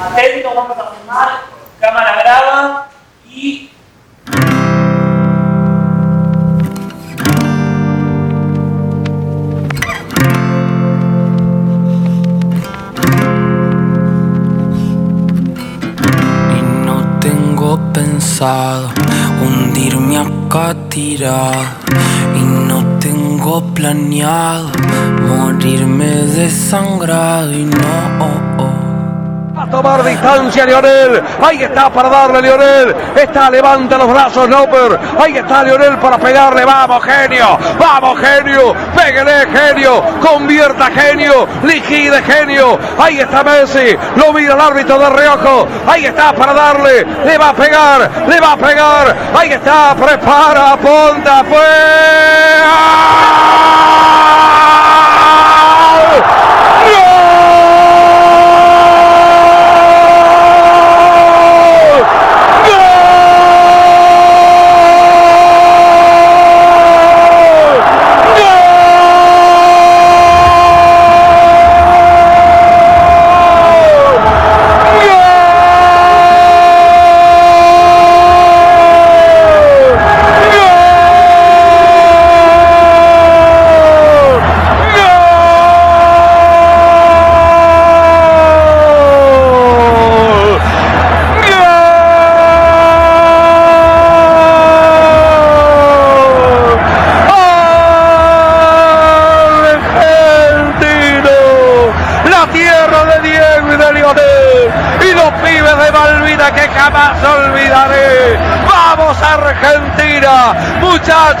Atento, vamos a filmar, cámara graba y pensado hundirme acá tirado. Y no tengo planeado morirme desangrado. Y no. Tomar distancia Lionel. Ahí está para darle Lionel. Está, levanta los brazos Noper. Ahí está Lionel para pegarle. Vamos, genio. Vamos, genio. Pégale, genio. Convierta, genio. Liquide, genio. Ahí está Messi. Lo mira el árbitro de reojo. Ahí está para darle. Le va a pegar. Le va a pegar. Ahí está. Prepara. Ponta. Fue. la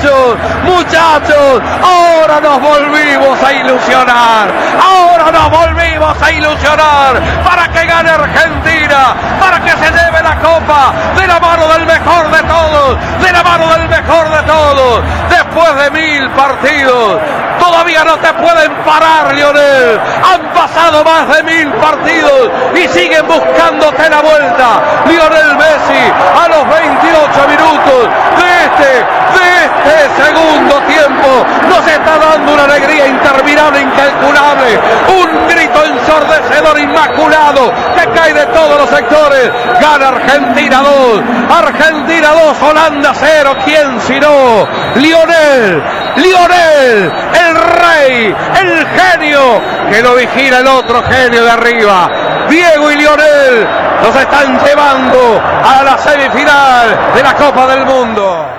muchachos, muchachos, ahora nos volvimos a ilusionar, ahora nos volvimos a ilusionar para que gane Argentina, para que se lleve la copa de la mano del mejor de todos, de la mano del mejor de todos, después de mil partidos. Todavía no te pueden parar, Lionel. Han pasado más de mil partidos y siguen buscándote la vuelta. Lionel Messi a los 28 minutos de este, de este segundo tiempo nos está dando una alegría interminable, incalculable. Un grito ensordecedor, inmaculado, que cae de todos los sectores. Gana Argentina 2, Argentina 2, Holanda 0. ¿Quién si no? Lionel, Lionel, el rey, el genio, que lo vigila el otro genio de arriba. Diego y Lionel nos están llevando a la semifinal de la Copa del Mundo.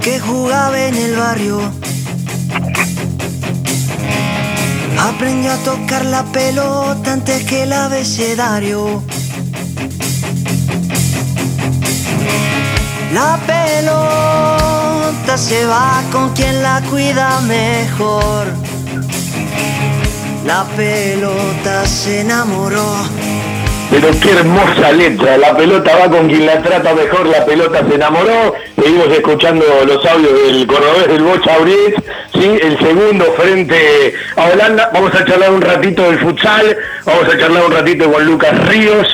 Que jugaba en el barrio. Aprendió a tocar la pelota antes que el abecedario. La pelota se va con quien la cuida mejor. La pelota se enamoró. Pero qué hermosa letra, la pelota va con quien la trata mejor, la pelota se enamoró, seguimos escuchando los audios del cordobés del Bocha Auriet, ¿sí? el segundo frente a Holanda, vamos a charlar un ratito del futsal, vamos a charlar un ratito con Lucas Ríos,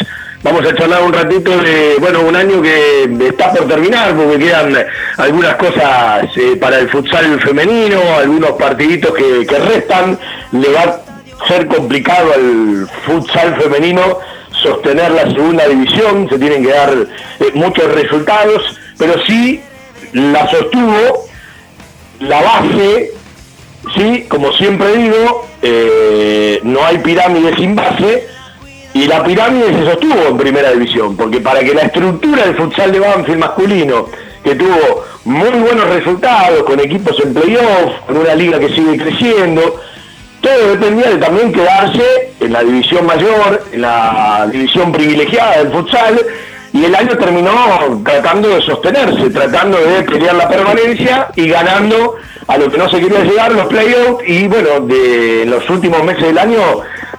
vamos a charlar un ratito de, bueno, un año que está por terminar, porque quedan algunas cosas eh, para el futsal femenino, algunos partiditos que, restan, le va a ser complicado al futsal femenino sostener la segunda división, se tienen que dar eh, muchos resultados, pero sí la sostuvo la base, sí, como siempre digo, eh, no hay pirámide sin base, y la pirámide se sostuvo en primera división, porque para que la estructura del futsal de Banfield masculino, que tuvo muy buenos resultados, con equipos en playoff, con una liga que sigue creciendo, todo dependía de también quedarse en la división mayor, en la división privilegiada del futsal, y el año terminó tratando de sostenerse, tratando de pelear la permanencia y ganando a lo que no se quería llegar, los playoffs, y bueno, de los últimos meses del año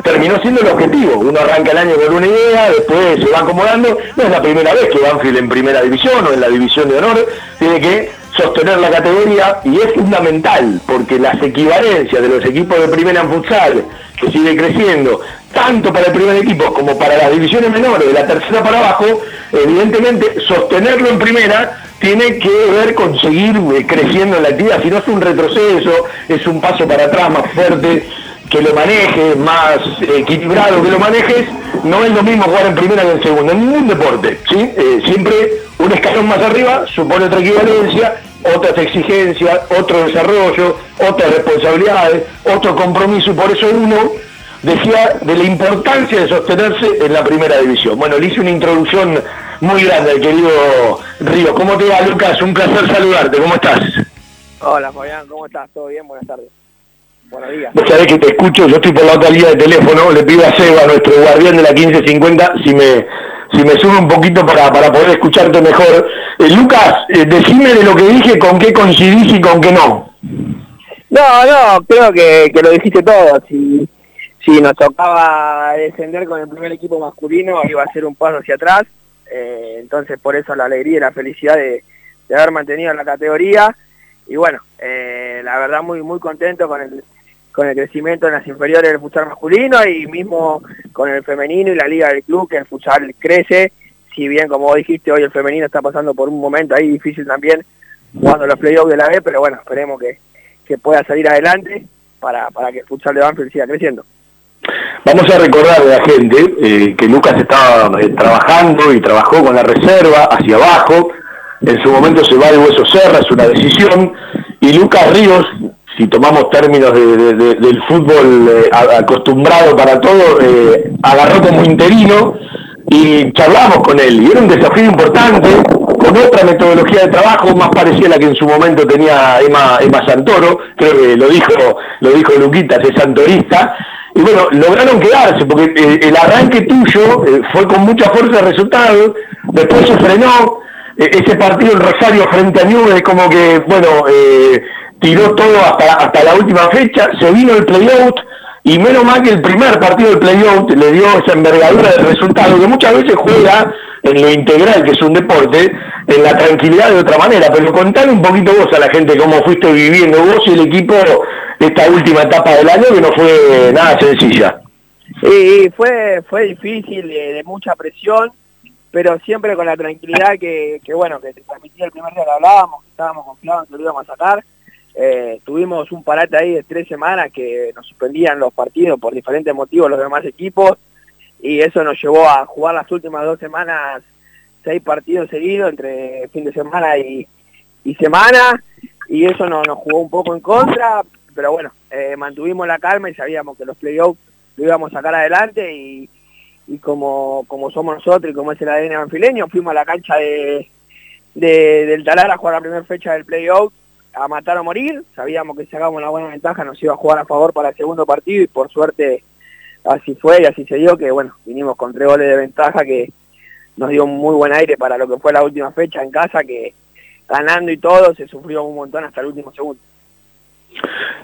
terminó siendo el objetivo. Uno arranca el año con una idea, después se va acomodando, no es la primera vez que Banfield en primera división o en la división de honor, tiene que sostener la categoría y es fundamental porque las equivalencias de los equipos de primera en futsal, que sigue creciendo, tanto para el primer equipo como para las divisiones menores, de la tercera para abajo, evidentemente sostenerlo en primera tiene que ver con seguir eh, creciendo en la actividad, si no es un retroceso, es un paso para atrás más fuerte, que lo manejes, más equilibrado que lo manejes, no es lo mismo jugar en primera que en segunda, en ningún deporte, ¿sí? Eh, siempre un escalón más arriba supone otra equivalencia, otras exigencias, otro desarrollo, otras responsabilidades, otro compromiso, y por eso uno decía de la importancia de sostenerse en la primera división. Bueno, le hice una introducción muy grande al querido Río. ¿Cómo te va, Lucas? Un placer saludarte. ¿Cómo estás? Hola, Fabián. ¿Cómo estás? ¿Todo bien? Buenas tardes. Buenos días. Vos sabés que te escucho, yo estoy por la otra línea de teléfono, le pido a Seba, nuestro guardián de la 1550, si me si me sube un poquito para, para poder escucharte mejor. Eh, Lucas, eh, decime de lo que dije, con qué coincidís y con qué no. No, no, creo que, que lo dijiste todo. Si, si nos tocaba descender con el primer equipo masculino, iba a ser un paso hacia atrás. Eh, entonces, por eso la alegría y la felicidad de, de haber mantenido la categoría. Y bueno, eh, la verdad muy muy contento con el con el crecimiento en las inferiores del futsal masculino y mismo con el femenino y la liga del club, que el futsal crece, si bien como dijiste, hoy el femenino está pasando por un momento ahí difícil también, jugando los playoffs de la B, pero bueno, esperemos que, que pueda salir adelante para, para que el futsal de Banfield siga creciendo. Vamos a recordar a la gente eh, que Lucas estaba eh, trabajando y trabajó con la reserva hacia abajo, en su momento se va de Hueso Serra, es una decisión, y Lucas Ríos, si tomamos términos de, de, del fútbol eh, acostumbrado para todo, agarró como interino y charlamos con él. Y era un desafío importante, con con otra metodología de trabajo más parecida a la que en su momento tenía Emma, Emma Santoro, creo que lo dijo, lo dijo Luquitas, es santorista, y bueno, lograron quedarse, porque eh, el arranque tuyo eh, fue con mucha fuerza de resultados, después se frenó, eh, ese partido en Rosario frente a Newell's como que, bueno, tiró todo hasta, hasta la última fecha, se vino el playout, y menos mal que el primer partido del playout le dio esa envergadura del resultado, que muchas veces juega en lo integral, que es un deporte, en la tranquilidad de otra manera. Pero contale un poquito vos a la gente cómo fuiste viviendo vos y el equipo esta última etapa del año, que no fue nada sencilla. Sí, fue, fue difícil, de, mucha presión, pero siempre con la tranquilidad que, que, bueno, que te transmitía el primer día que hablábamos, que estábamos confiados que lo íbamos a sacar eh, tuvimos un parate ahí de tres semanas que nos suspendían los partidos por diferentes motivos los demás equipos y eso nos llevó a jugar las últimas dos semanas seis partidos seguidos entre fin de semana y, semana y eso nos, nos jugó un poco en contra, pero bueno, eh, mantuvimos la calma y sabíamos que los playoffs lo íbamos a sacar adelante y, como, como somos nosotros y como es el ADN banfileño, fuimos a la cancha de, del Talar a jugar la primera fecha del playoff a matar o morir, sabíamos que si sacábamos una buena ventaja nos iba a jugar a favor para el segundo partido y por suerte así fue y así se dio que bueno, vinimos con tres goles de ventaja que nos dio un muy buen aire para lo que fue la última fecha en casa que ganando y todo se sufrió un montón hasta el último segundo.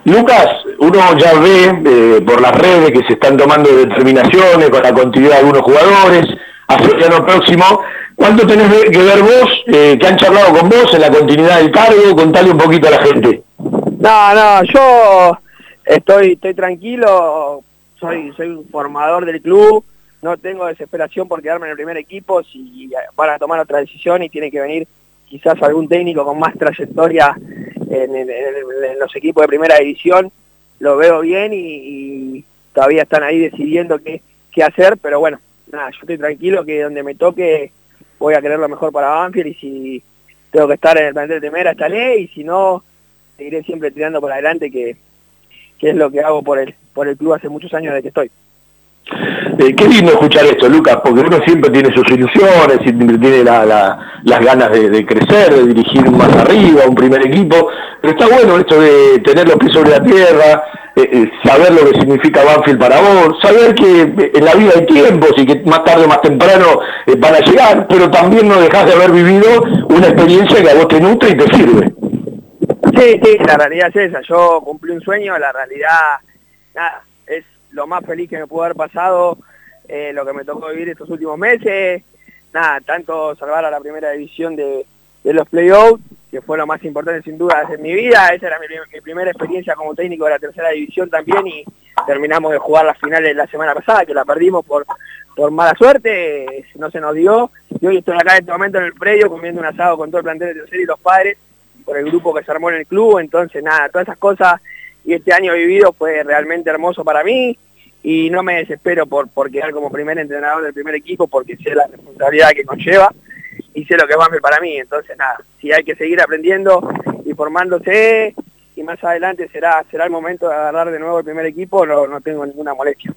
Lucas, uno ya ve eh, por las redes que se están tomando determinaciones con la continuidad de algunos jugadores, hacia el año próximo ¿Cuánto tenés que ver vos, eh, que han charlado con vos en la continuidad del cargo? Contale un poquito a la gente. No, no, yo estoy, estoy tranquilo, soy, soy un formador del club, no tengo desesperación por quedarme en el primer equipo, si van a tomar otra decisión y tiene que venir quizás algún técnico con más trayectoria en, los equipos de primera división, lo veo bien y, todavía están ahí decidiendo qué, qué hacer, pero bueno, nada, yo estoy tranquilo que donde me toque voy a querer lo mejor para Banfield y si tengo que estar en el plantel de Mera estaré y si no, seguiré siempre tirando por adelante que, es lo que hago por el, por el club hace muchos años de que estoy. Eh, qué lindo escuchar esto, Lucas, porque uno siempre tiene sus ilusiones, siempre tiene las ganas de, crecer, de dirigir más arriba, un primer equipo, pero está bueno esto de tener los pies sobre la tierra, eh, eh, saber lo que significa Banfield para vos, saber que en la vida hay tiempos y que más tarde o más temprano van a llegar, pero también no dejas de haber vivido una experiencia que a vos te nutre y te sirve. Sí, sí, la realidad es esa, yo cumplí un sueño, la realidad, nada, lo más feliz que me pudo haber pasado, eh, lo que me tocó vivir estos últimos meses, nada, tanto salvar a la primera división de, los playoffs, que fue lo más importante sin duda en mi vida, esa era mi, primera experiencia como técnico de la tercera división también y terminamos de jugar las finales la semana pasada, que la perdimos por, por mala suerte, no se nos dio, y hoy estoy acá en este momento en el predio comiendo un asado con todo el plantel de tercera y los padres, por el grupo que se armó en el club, entonces nada, todas esas cosas y este año vivido fue realmente hermoso para mí y no me desespero por, por quedar como primer entrenador del primer equipo porque sé la responsabilidad que conlleva y sé lo que a hacer para mí, entonces nada, si hay que seguir aprendiendo y formándose y más adelante será será el momento de agarrar de nuevo el primer equipo, no, no tengo ninguna molestia.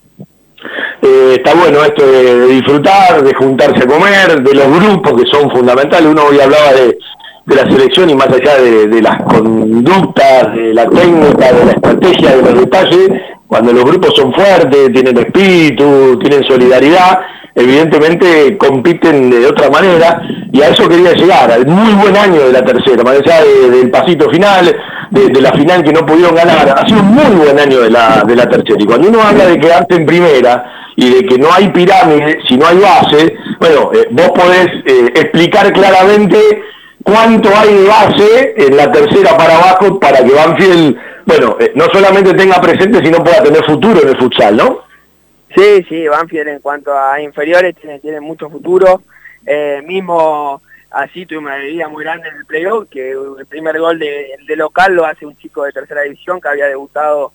Eh, está bueno esto de, disfrutar, de juntarse a comer, de los grupos que son fundamentales. Uno hoy hablaba de, de la selección y más allá de, las conductas, de la técnica, de la estrategia, de los detalles, cuando los grupos son fuertes, tienen espíritu, tienen solidaridad, evidentemente compiten de otra manera. Y a eso quería llegar, al muy buen año de la tercera, más allá del pasito final, de, la final que no pudieron ganar, ha sido un muy buen año de la, de la tercera. Y cuando uno habla de quedarte en primera y de que no hay pirámide si no hay base, bueno, eh, vos podés eh, explicar claramente cuánto hay base en la tercera para abajo para que Banfield, bueno, eh, no solamente tenga presente, sino pueda tener futuro en el futsal, ¿no? Sí, sí, Banfield en cuanto a inferiores tiene, tiene mucho futuro. Eh, mismo así tuvimos una medida muy grande en el playoff, que el primer gol de, local lo hace un chico de tercera división que había debutado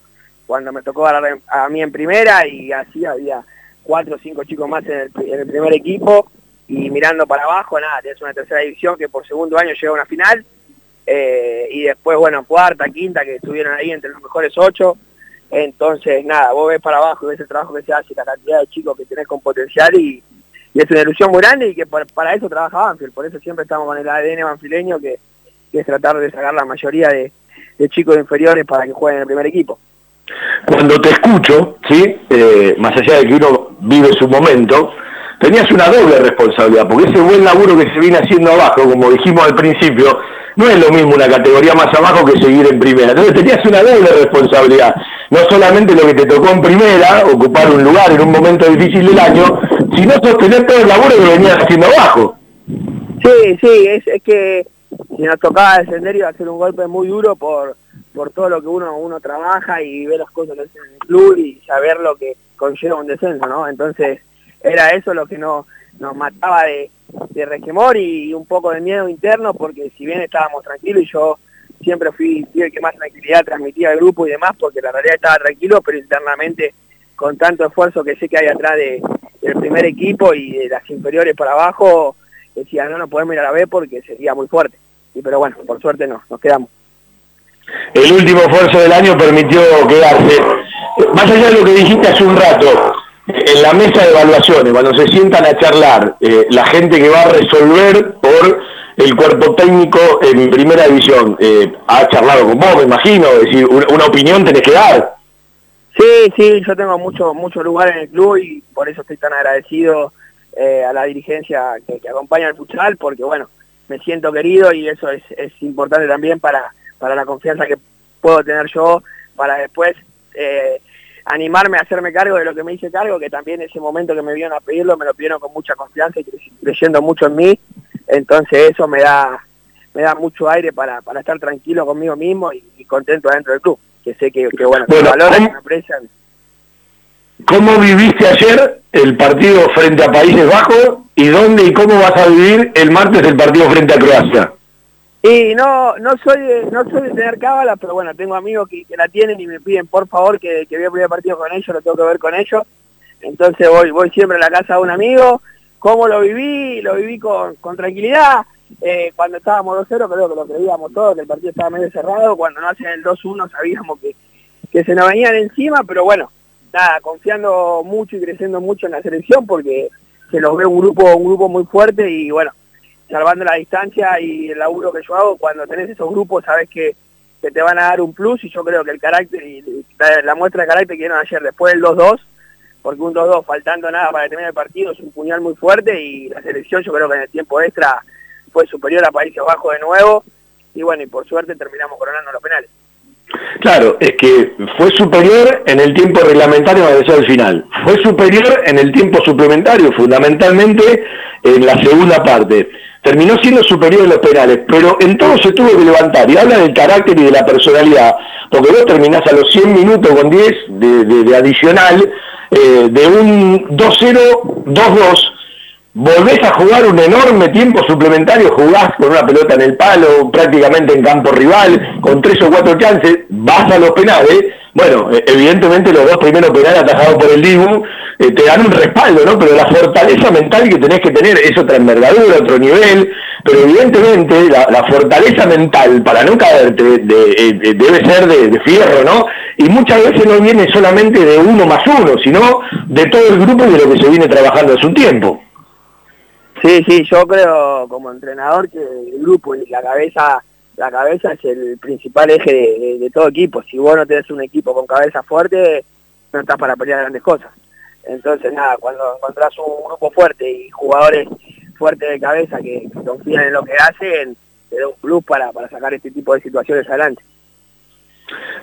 cuando me tocó a, mí en primera y así había cuatro o cinco chicos más en el primer equipo y mirando para abajo, nada, tienes una tercera división que por segundo año llega a una final, eh, y después, bueno, cuarta, quinta, que estuvieron ahí entre los mejores ocho, entonces, nada, vos ves para abajo y ves el trabajo que se hace, la cantidad de chicos que tenés con potencial y, es una ilusión muy grande y que para eso trabaja Banfield, por eso siempre estamos con el ADN banfileño que, es tratar de sacar la mayoría de, chicos inferiores para que jueguen en el primer equipo. Cuando te escucho, ¿sí? Eh, más allá de que uno vive su momento, tenías una doble responsabilidad, porque ese buen laburo que se viene haciendo abajo, como dijimos al principio, no es lo mismo una categoría más abajo que seguir en primera. Entonces tenías una doble responsabilidad. No solamente lo que te tocó en primera, ocupar un lugar en un momento difícil del año, sino sostener todo el laburo que venías haciendo abajo. Sí, sí, es, es que nos tocaba descender iba a ser un golpe muy duro por, por todo lo que uno, uno trabaja y ve las cosas en el club y saber lo que conlleva un descenso, ¿no? Entonces era eso lo que no, nos mataba de, de y un poco de miedo interno porque si bien estábamos tranquilos y yo siempre fui, el que más tranquilidad transmitía al grupo y demás porque la realidad estaba tranquilo pero internamente con tanto esfuerzo que sé que hay atrás de, del primer equipo y de las inferiores para abajo decía no, no podemos ir a la B porque sería muy fuerte y pero bueno, por suerte no, nos quedamos. El último esfuerzo del año permitió quedarse. Más allá de lo que dijiste hace un rato, en la mesa de evaluaciones, cuando se sientan a charlar, eh, la gente que va a resolver por el cuerpo técnico en primera división, eh, ha charlado con vos, me imagino, es decir, una, opinión tenés que dar. Sí, sí, yo tengo mucho, mucho lugar en el club y por eso estoy tan agradecido eh, a la dirigencia que, acompaña al futsal, porque bueno, me siento querido y eso es, es importante también para, para la confianza que puedo tener yo para después eh, animarme a hacerme cargo de lo que me hice cargo, que también ese momento que me vieron a pedirlo me lo pidieron con mucha confianza y creyendo mucho en mí, entonces eso me da me da mucho aire para, para estar tranquilo conmigo mismo y, contento dentro del club, que sé que, bueno, que valoran y me aprecian. ¿Cómo viviste ayer el partido frente a Países Bajos y dónde y cómo vas a vivir el martes el partido frente a Croacia? Y no, no soy de, no soy de tener cábala, pero bueno, tengo amigos que, la tienen y me piden por favor que, que vea el primer partido con ellos, lo tengo que ver con ellos. Entonces voy, voy siempre a la casa de un amigo. ¿Cómo lo viví? Lo viví con, con tranquilidad. Eh, cuando estábamos 2-0 creo que lo creíamos todos, que el partido estaba medio cerrado. Cuando no hacían el 2-1 sabíamos que, que se nos venían encima, pero bueno, nada, confiando mucho y creciendo mucho en la selección porque se los ve un grupo, un grupo muy fuerte y bueno, salvando la distancia y el laburo que yo hago, cuando tenés esos grupos sabes que, te van a dar un plus y yo creo que el carácter y la, muestra de carácter que dieron ayer después del 2-2, porque un 2-2 faltando nada para terminar el partido es un puñal muy fuerte y la selección yo creo que en el tiempo extra fue superior a Países Bajos de nuevo y bueno, y por suerte terminamos coronando los penales. Claro, es que fue superior en el tiempo reglamentario al final. Fue superior en el tiempo suplementario, fundamentalmente en la segunda parte terminó siendo superior en los penales, pero en todo se tuvo que levantar, y habla del carácter y de la personalidad, porque vos terminás a los 100 minutos con 10 de, adicional, eh, de un 2-0, 2-2, volvés a jugar un enorme tiempo suplementario, jugás con una pelota en el palo, prácticamente en campo rival, con tres o cuatro chances, vas a los penales, bueno, eh, evidentemente los dos primeros penales atajados por el Dibu eh, te dan un respaldo, ¿no? Pero la fortaleza mental que tenés que tener es otra envergadura, otro nivel, pero evidentemente la, fortaleza mental para no caerte eh, debe ser de, fierro, ¿no? Y muchas veces no viene solamente de uno más uno, sino de todo el grupo y de lo que se viene trabajando hace un tiempo. Sí, sí, yo creo como entrenador que el grupo y la cabeza la cabeza es el principal eje de, todo equipo. Si vos no tenés un equipo con cabeza fuerte, no estás para pelear grandes cosas. Entonces, nada, cuando encontrás un grupo fuerte y jugadores fuertes de cabeza que, confían en lo que hacen, te da un plus para, para sacar este tipo de situaciones adelante.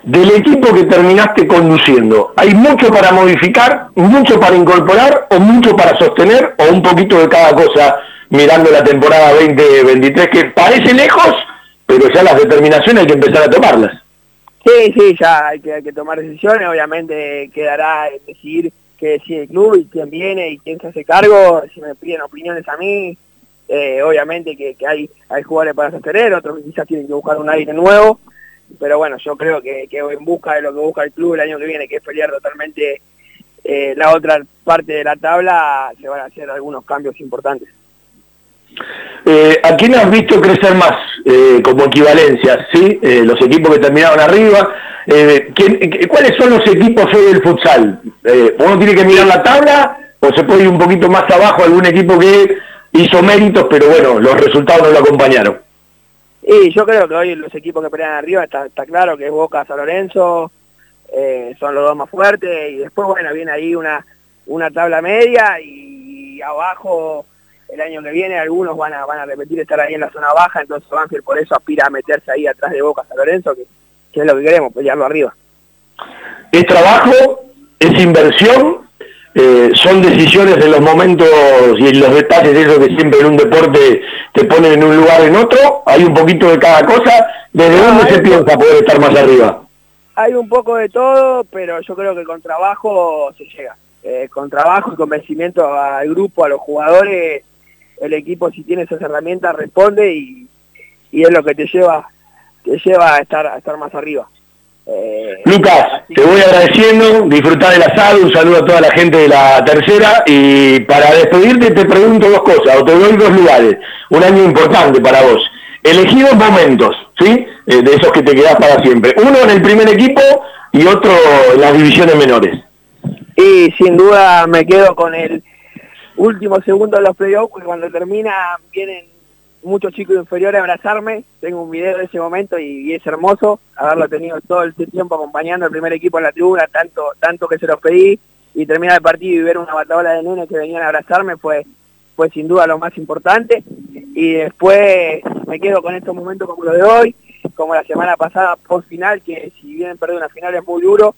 Del equipo que terminaste conduciendo, ¿hay mucho para modificar, mucho para incorporar o mucho para sostener o un poquito de cada cosa mirando la temporada 2023 que parece lejos, pero ya las determinaciones hay que empezar a tomarlas. Sí, sí, ya hay que, que tomar decisiones, obviamente quedará en decidir qué decide el club y quién viene y quién se hace cargo, si me piden opiniones a mí, eh, obviamente que, hay, hay jugadores para sostener, otros que quizás tienen que buscar un aire nuevo, pero bueno, yo creo que, que en busca de lo que busca el club el año que viene, que es pelear totalmente eh, la otra parte de la tabla, se van a hacer algunos cambios importantes. Eh, ¿A quién has visto crecer más eh, como equivalencia? ¿sí? Eh, los equipos que terminaron arriba. ¿Cuáles son los equipos hoy del futsal? uno tiene que mirar la tabla o se puede ir un poquito más abajo algún equipo que hizo méritos, pero bueno, los resultados no lo acompañaron. Y yo creo que hoy los equipos que pelean arriba está, está claro que es Boca, San Lorenzo, eh, son los dos más fuertes y después bueno viene ahí una, una tabla media y abajo el año que viene algunos van a, van a repetir estar ahí en la zona baja, entonces Banfield por eso aspira a meterse ahí atrás de Boca San Lorenzo, que, que es lo que queremos, pelearlo arriba. Es trabajo, es inversión, eh, son decisiones en los momentos y en los detalles, eso que siempre en un deporte te ponen en un lugar en otro, hay un poquito de cada cosa, ¿desde dónde se piensa poder estar más arriba? Hay un poco de todo, pero yo creo que con trabajo se llega. Eh, con trabajo y convencimiento al grupo, a los jugadores, el equipo si tiene esas herramientas responde y, y es lo que te lleva te lleva a estar a estar más arriba. Eh, Lucas, te voy agradeciendo, disfrutar del asado, un saludo a toda la gente de la tercera y para despedirte te pregunto dos cosas, o te doy dos lugares, un año importante para vos. Elegí dos momentos, ¿sí? Eh, de esos que te quedás para siempre. Uno en el primer equipo y otro en las divisiones menores. Y sin duda me quedo con el último segundo de los playoffs, porque cuando termina vienen muchos chicos inferiores a abrazarme, tengo un video de ese momento y, es hermoso haberlo tenido todo el tiempo acompañando al primer equipo en la tribuna, tanto, tanto que se los pedí, y terminar el partido y ver una batabola de nenes que venían a abrazarme fue, fue sin duda lo más importante. Y después me quedo con estos momentos como lo de hoy, como la semana pasada post final, que si bien perder una final es muy duro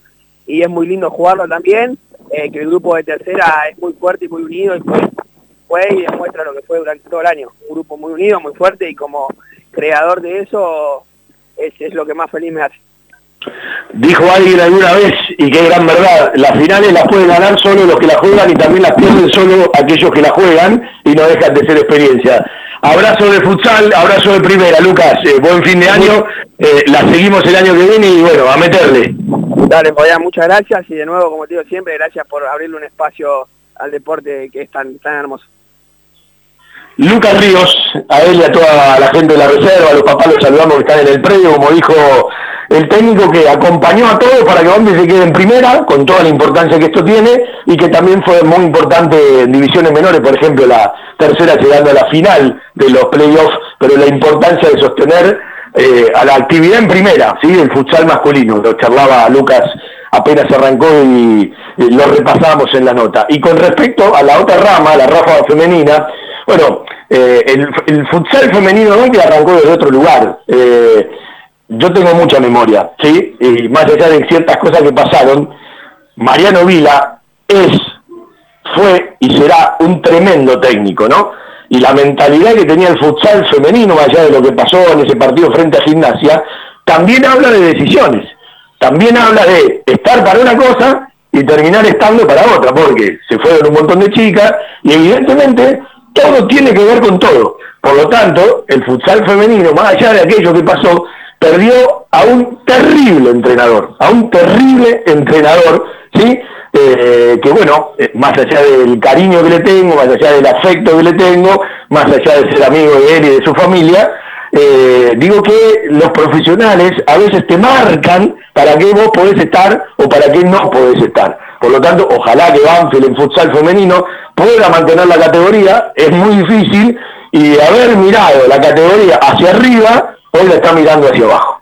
y es muy lindo jugarlo también, eh, que el grupo de tercera es muy fuerte y muy unido y fue, fue y demuestra lo que fue durante todo el año. Un grupo muy unido, muy fuerte y como creador de eso es, lo que más feliz me hace. Dijo alguien alguna vez, y qué gran verdad, las finales las pueden ganar solo los que las juegan y también las pierden solo aquellos que las juegan y no dejan de ser experiencia. Abrazo de futsal, abrazo de primera, Lucas, eh, buen fin de año, eh, la seguimos el año que viene y bueno, a meterle. Dale, Fabián, muchas gracias y de nuevo, como te digo siempre, gracias por abrirle un espacio al deporte que es tan, tan hermoso. Lucas Ríos, a él y a toda la gente de la reserva, a los papás los saludamos que están en el predio, como dijo el técnico que acompañó a todos para que Banfield se quede en primera, con toda la importancia que esto tiene, y que también fue muy importante en divisiones menores, por ejemplo, la tercera llegando a la final de los playoffs, pero la importancia de sostener eh, a la actividad en primera, ¿sí? el futsal masculino, lo charlaba Lucas apenas arrancó y, lo repasamos en la nota. Y con respecto a la otra rama, la rafa femenina, bueno, eh, el, futsal femenino no que arrancó desde otro lugar. Eh, yo tengo mucha memoria, ¿sí? Y más allá de ciertas cosas que pasaron, Mariano Vila es, fue y será un tremendo técnico, ¿no? Y la mentalidad que tenía el futsal femenino, más allá de lo que pasó en ese partido frente a Gimnasia, también habla de decisiones. También habla de estar para una cosa y terminar estando para otra, porque se fueron un montón de chicas y evidentemente todo tiene que ver con todo. Por lo tanto, el futsal femenino, más allá de aquello que pasó, perdió a un terrible entrenador, a un terrible entrenador, ¿sí? Eh, que bueno, eh, más allá del cariño que le tengo, más allá del afecto que le tengo, más allá de ser amigo de él y de su familia, eh, digo que los profesionales a veces te marcan para qué vos podés estar o para qué no podés estar. Por lo tanto, ojalá que Banfield en futsal femenino pueda mantener la categoría, es muy difícil, y haber mirado la categoría hacia arriba, hoy la está mirando hacia abajo.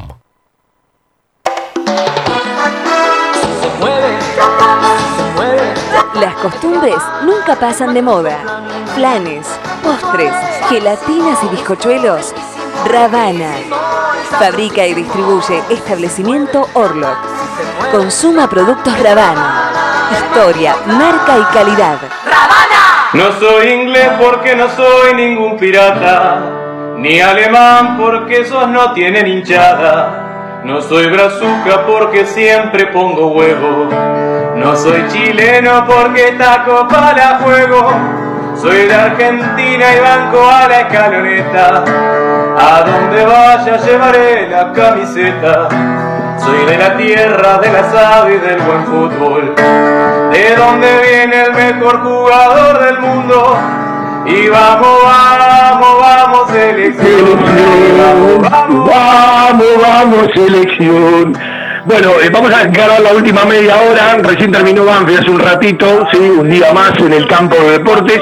Las costumbres nunca pasan de moda. Planes, postres, gelatinas y bizcochuelos. Ravana. Fabrica y distribuye establecimiento Orlok. Consuma productos Ravana. Historia, marca y calidad. No soy inglés porque no soy ningún pirata, ni alemán porque esos no tienen hinchada. No soy brazuca porque siempre pongo huevo. No soy chileno porque taco para juego. Soy de Argentina y banco a la escaloneta. A donde vaya llevaré la camiseta. Soy de la tierra del asado y del buen fútbol. De donde viene el mejor jugador del mundo. Y vamos, vamos, vamos, selección. Vamos, vamos, vamos, selección. Bueno, eh, vamos a encarar la última media hora. Recién terminó Banfield hace un ratito, sí, un día más en el campo de deportes.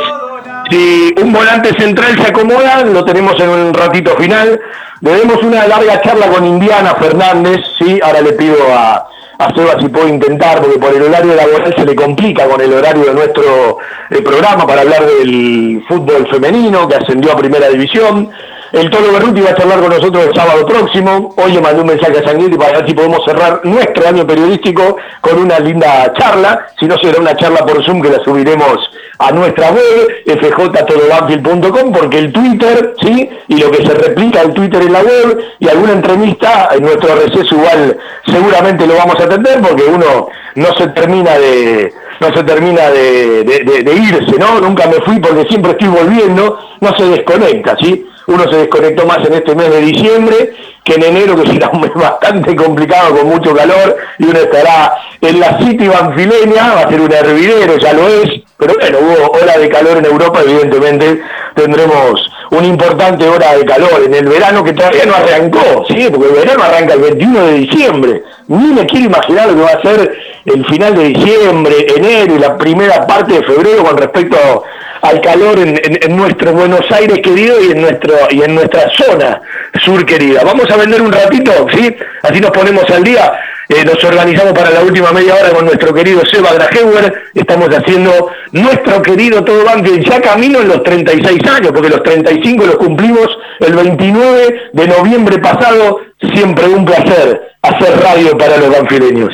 Si un volante central se acomoda, lo tenemos en un ratito final. Debemos una larga charla con Indiana Fernández, sí, ahora le pido a, a Seba si puede intentar, porque por el horario laboral se le complica con el horario de nuestro eh, programa para hablar del fútbol femenino que ascendió a primera división. El Tolo Berruti va a charlar con nosotros el sábado próximo. Hoy le mandé un mensaje a Sanguinetti para ver si podemos cerrar nuestro año periodístico con una linda charla. Si no, será una charla por Zoom que la subiremos a nuestra web, fjtodobanfield.com, porque el Twitter, ¿sí? Y lo que se replica el Twitter en la web y alguna entrevista en nuestro receso igual seguramente lo vamos a atender porque uno no se termina de no se termina de irse, ¿no? Nunca me fui porque siempre estoy volviendo, no se desconecta, ¿sí? Uno se desconectó más en este mes de diciembre que en enero, que será un mes bastante complicado con mucho calor, y uno estará en la City Banfileña, va a ser un hervidero, ya lo es, pero bueno, hubo hora de calor en Europa, evidentemente tendremos una importante hora de calor en el verano que todavía no arrancó, ¿sí? porque el verano arranca el 21 de diciembre. Ni me quiero imaginar lo que va a ser el final de diciembre, enero y la primera parte de febrero con respecto al calor en, en- en nuestro Buenos Aires querido y en nuestro y en nuestra zona sur querida. Vamos a vender un ratito, ¿sí? Así nos ponemos al día. Eh, nos organizamos para la última media hora con nuestro querido Seba Grajewer. Estamos haciendo nuestro querido Todo Banfield ya camino en los 36 años, porque los 35 los cumplimos el 29 de noviembre pasado. Siempre un placer hacer radio para los banfileños.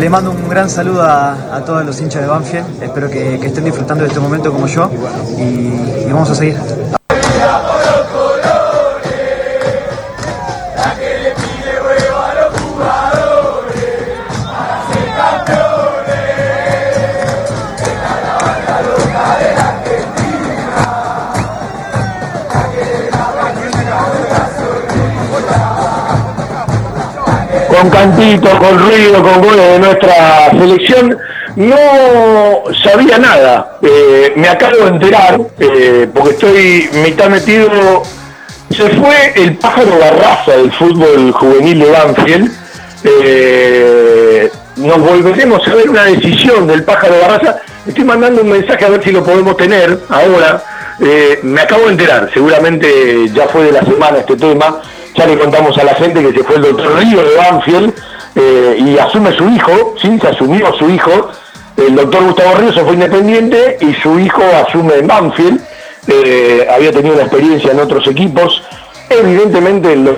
Le mando un gran saludo a, todos los hinchas de Banfield. Espero que, que estén disfrutando de este momento como yo. Y, y vamos a seguir. Con cantito, con ruido, con goles de nuestra selección. No sabía nada, Eh, me acabo de enterar, eh, porque estoy mitad metido. Se fue el pájaro Barraza del fútbol juvenil de Banfield. Eh, nos volveremos a ver una decisión del pájaro Barraza. Estoy mandando un mensaje a ver si lo podemos tener ahora. Eh, me acabo de enterar, seguramente ya fue de la semana este tema. Le contamos a la gente que se fue el doctor Río de Banfield eh, y asume su hijo, sí, se asumió su hijo. El doctor Gustavo Ríos se fue independiente y su hijo asume en Banfield. Eh, había tenido una experiencia en otros equipos. Evidentemente, lo-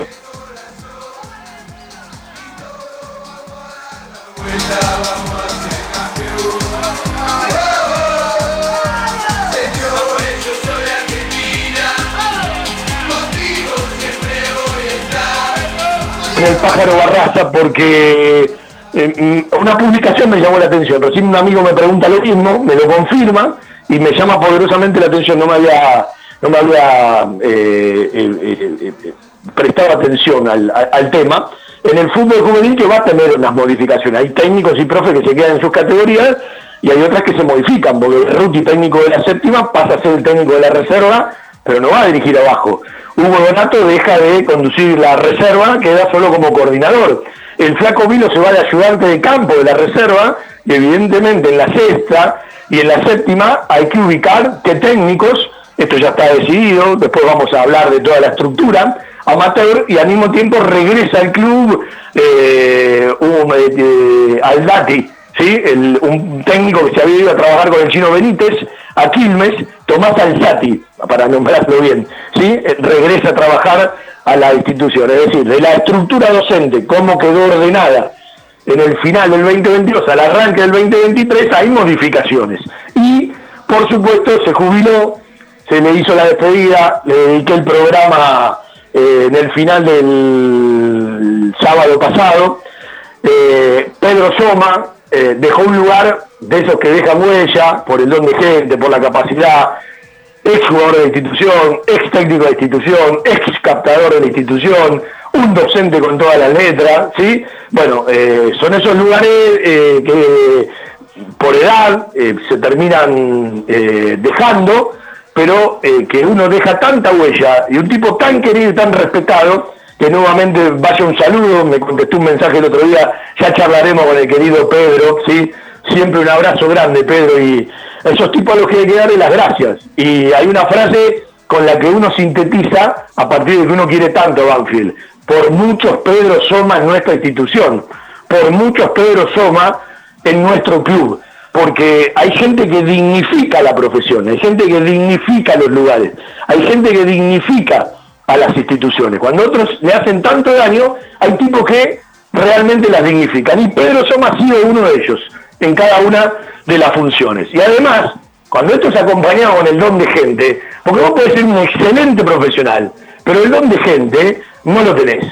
el pájaro Barraza porque eh, mm, una publicación me llamó la atención. Recién un amigo me pregunta lo mismo, me lo confirma y me llama poderosamente la atención. No me había, no me había eh, eh, prestado atención al tema. en el fútbol juvenil que va a tener unas modificaciones. Hay técnicos y profes que se quedan en sus categorías y hay otras que se modifican, porque el rookie técnico de la séptima pasa a ser el técnico de la reserva, pero no va a dirigir abajo. Hugo Donato deja de conducir la reserva, queda solo como coordinador. El flaco Vilo se va de ayudante de campo de la reserva, y evidentemente en la sexta y en la séptima hay que ubicar qué técnicos, esto ya está decidido, después vamos a hablar de toda la estructura, amateur y al mismo tiempo regresa al club eh, un, eh, Aldati, ¿sí? El, un técnico que se había ido a trabajar con el chino Benítez a Quilmes, Tomás Alzati, para nombrarlo bien, ¿sí? Regresa a trabajar a la institución, es decir, de la estructura docente, cómo quedó ordenada en el final del 2022 al arranque del 2023 hay modificaciones. Y, por supuesto, se jubiló, se le hizo la despedida, le dediqué el programa eh, en el final del sábado pasado. Eh, Pedro Soma eh, dejó un lugar de esos que deja huella por el don de gente, por la capacidad, ex jugador de la institución, ex técnico de la institución, ex captador de la institución, un docente con todas las letras, ¿sí? Bueno, eh, son esos lugares eh, que por edad se terminan dejando, pero que uno deja tanta huella y un tipo tan querido y tan respetado, que nuevamente vaya un saludo, me contestó un mensaje el otro día, ya charlaremos con el querido Pedro, ¿sí? Siempre un abrazo grande, Pedro, y esos tipos a los que hay que darle las gracias. Y hay una frase con la que uno sintetiza a partir de que uno quiere tanto Banfield por muchos Pedro Soma en nuestra institución, por muchos Pedro Soma en nuestro club, porque hay gente que dignifica la profesión, hay gente que dignifica los lugares, hay gente que dignifica a las instituciones. Cuando otros le hacen tanto daño, hay tipos que realmente las dignifican. Y Pedro Soma ha sido uno de ellos en cada una de las funciones. Y además, cuando esto es acompañado con el don de gente, porque vos podés ser un excelente profesional, pero el don de gente no lo tenés.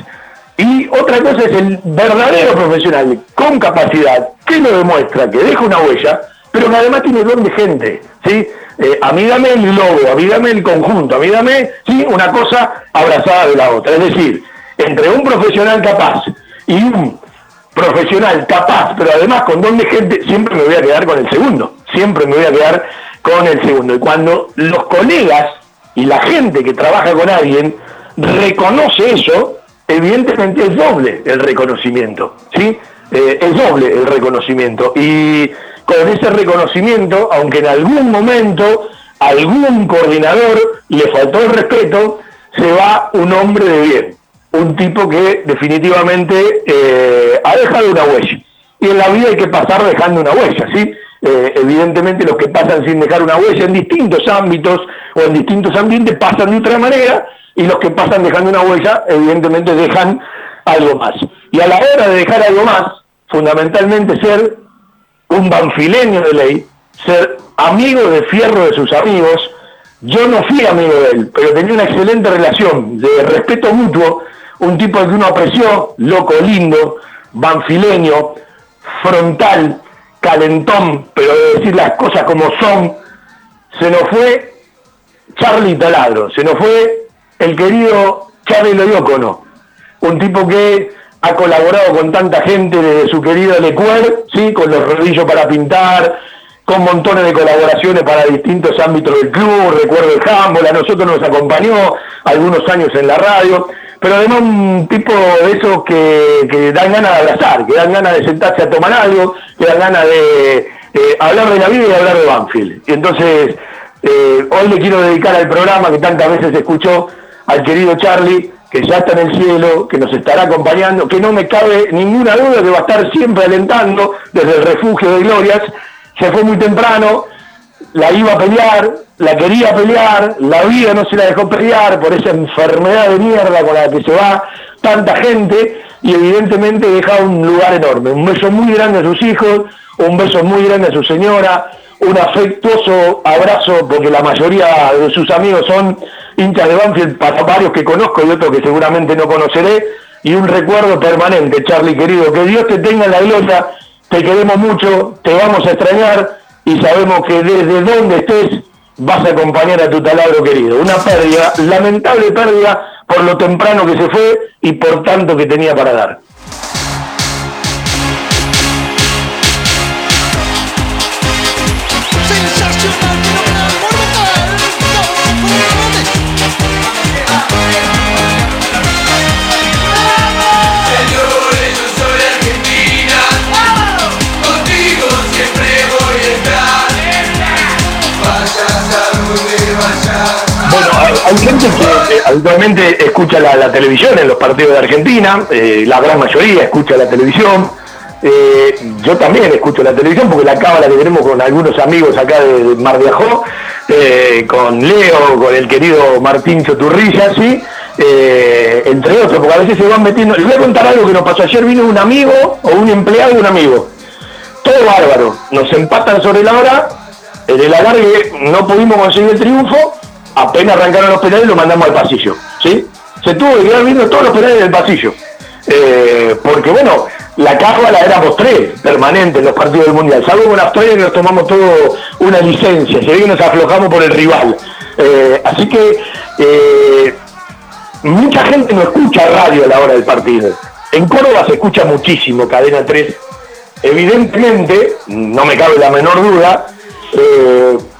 Y otra cosa es el verdadero profesional con capacidad, que lo demuestra, que deja una huella, pero que además tiene don de gente. ¿sí? Eh, a mí dame el logo, a mí dame el conjunto, a mí dame ¿sí? una cosa abrazada de la otra. Es decir, entre un profesional capaz y un profesional capaz, pero además con don de gente, siempre me voy a quedar con el segundo. Siempre me voy a quedar con el segundo. Y cuando los colegas y la gente que trabaja con alguien reconoce eso, evidentemente es doble el reconocimiento, ¿sí? Eh, es doble el reconocimiento. Y con ese reconocimiento, aunque en algún momento algún coordinador le faltó el respeto, se va un hombre de bien, un tipo que definitivamente eh, ha dejado una huella. Y en la vida hay que pasar dejando una huella, ¿sí? Eh, evidentemente los que pasan sin dejar una huella en distintos ámbitos o en distintos ambientes pasan de otra manera y los que pasan dejando una huella, evidentemente dejan algo más. Y a la hora de dejar algo más, fundamentalmente ser un banfileño de ley, ser amigo de fierro de sus amigos, yo no fui amigo de él, pero tenía una excelente relación de respeto mutuo, un tipo que uno apreció, loco, lindo, banfileño, frontal, calentón, pero de decir las cosas como son, se nos fue Charlie Taladro, se nos fue el querido Charlie Loyocono, un tipo que ha colaborado con tanta gente desde su querido Lecuer, ¿sí? con los rodillos para pintar, con montones de colaboraciones para distintos ámbitos del club, recuerdo el handball, a nosotros nos acompañó algunos años en la radio, pero además un tipo de esos que, dan ganas de abrazar, que dan ganas de sentarse a tomar algo, que dan ganas de hablar de la vida y hablar de Banfield. Y entonces, eh, hoy le quiero dedicar al programa que tantas veces escuchó al querido Charlie, que ya está en el cielo, que nos estará acompañando, que no me cabe ninguna duda que va a estar siempre alentando desde el refugio de glorias. Se fue muy temprano, la iba a pelear, la quería pelear, la vida no se la dejó pelear por esa enfermedad de mierda con la que se va tanta gente y evidentemente deja un lugar enorme. Un beso muy grande a sus hijos, un beso muy grande a su señora, un afectuoso abrazo porque la mayoría de sus amigos son hinchas de Banfield, para varios que conozco y otros que seguramente no conoceré, y un recuerdo permanente, Charlie querido, que Dios te tenga en la gloria, te queremos mucho, te vamos a extrañar y sabemos que desde donde estés vas a acompañar a tu taladro querido. Una pérdida, lamentable pérdida por lo temprano que se fue y por tanto que tenía para dar. Habitualmente escucha la, televisión en los partidos de Argentina, eh, la gran mayoría escucha la televisión. Eh, yo también escucho la televisión porque la cámara que tenemos con algunos amigos acá de Mar de Ajó, eh, con Leo, con el querido Martín Choturrilla, ¿sí? entre otros, porque a veces se van metiendo. Les voy a contar algo que nos pasó ayer, vino un amigo o un empleado de un amigo. Todo bárbaro, nos empatan sobre la hora, en el alargue no pudimos conseguir el triunfo, apenas arrancaron los penales lo mandamos al pasillo, ¿sí? Se tuvo que quedar viendo todos los penales del pasillo. Eh, porque bueno, la cábala éramos tres permanentes en los partidos del Mundial, salvo con Australia que nos tomamos todo una licencia, se ve que nos aflojamos por el rival. Eh, así que eh, mucha gente no escucha radio a la hora del partido. En Córdoba se escucha muchísimo, cadena 3. Evidentemente, no me cabe la menor duda,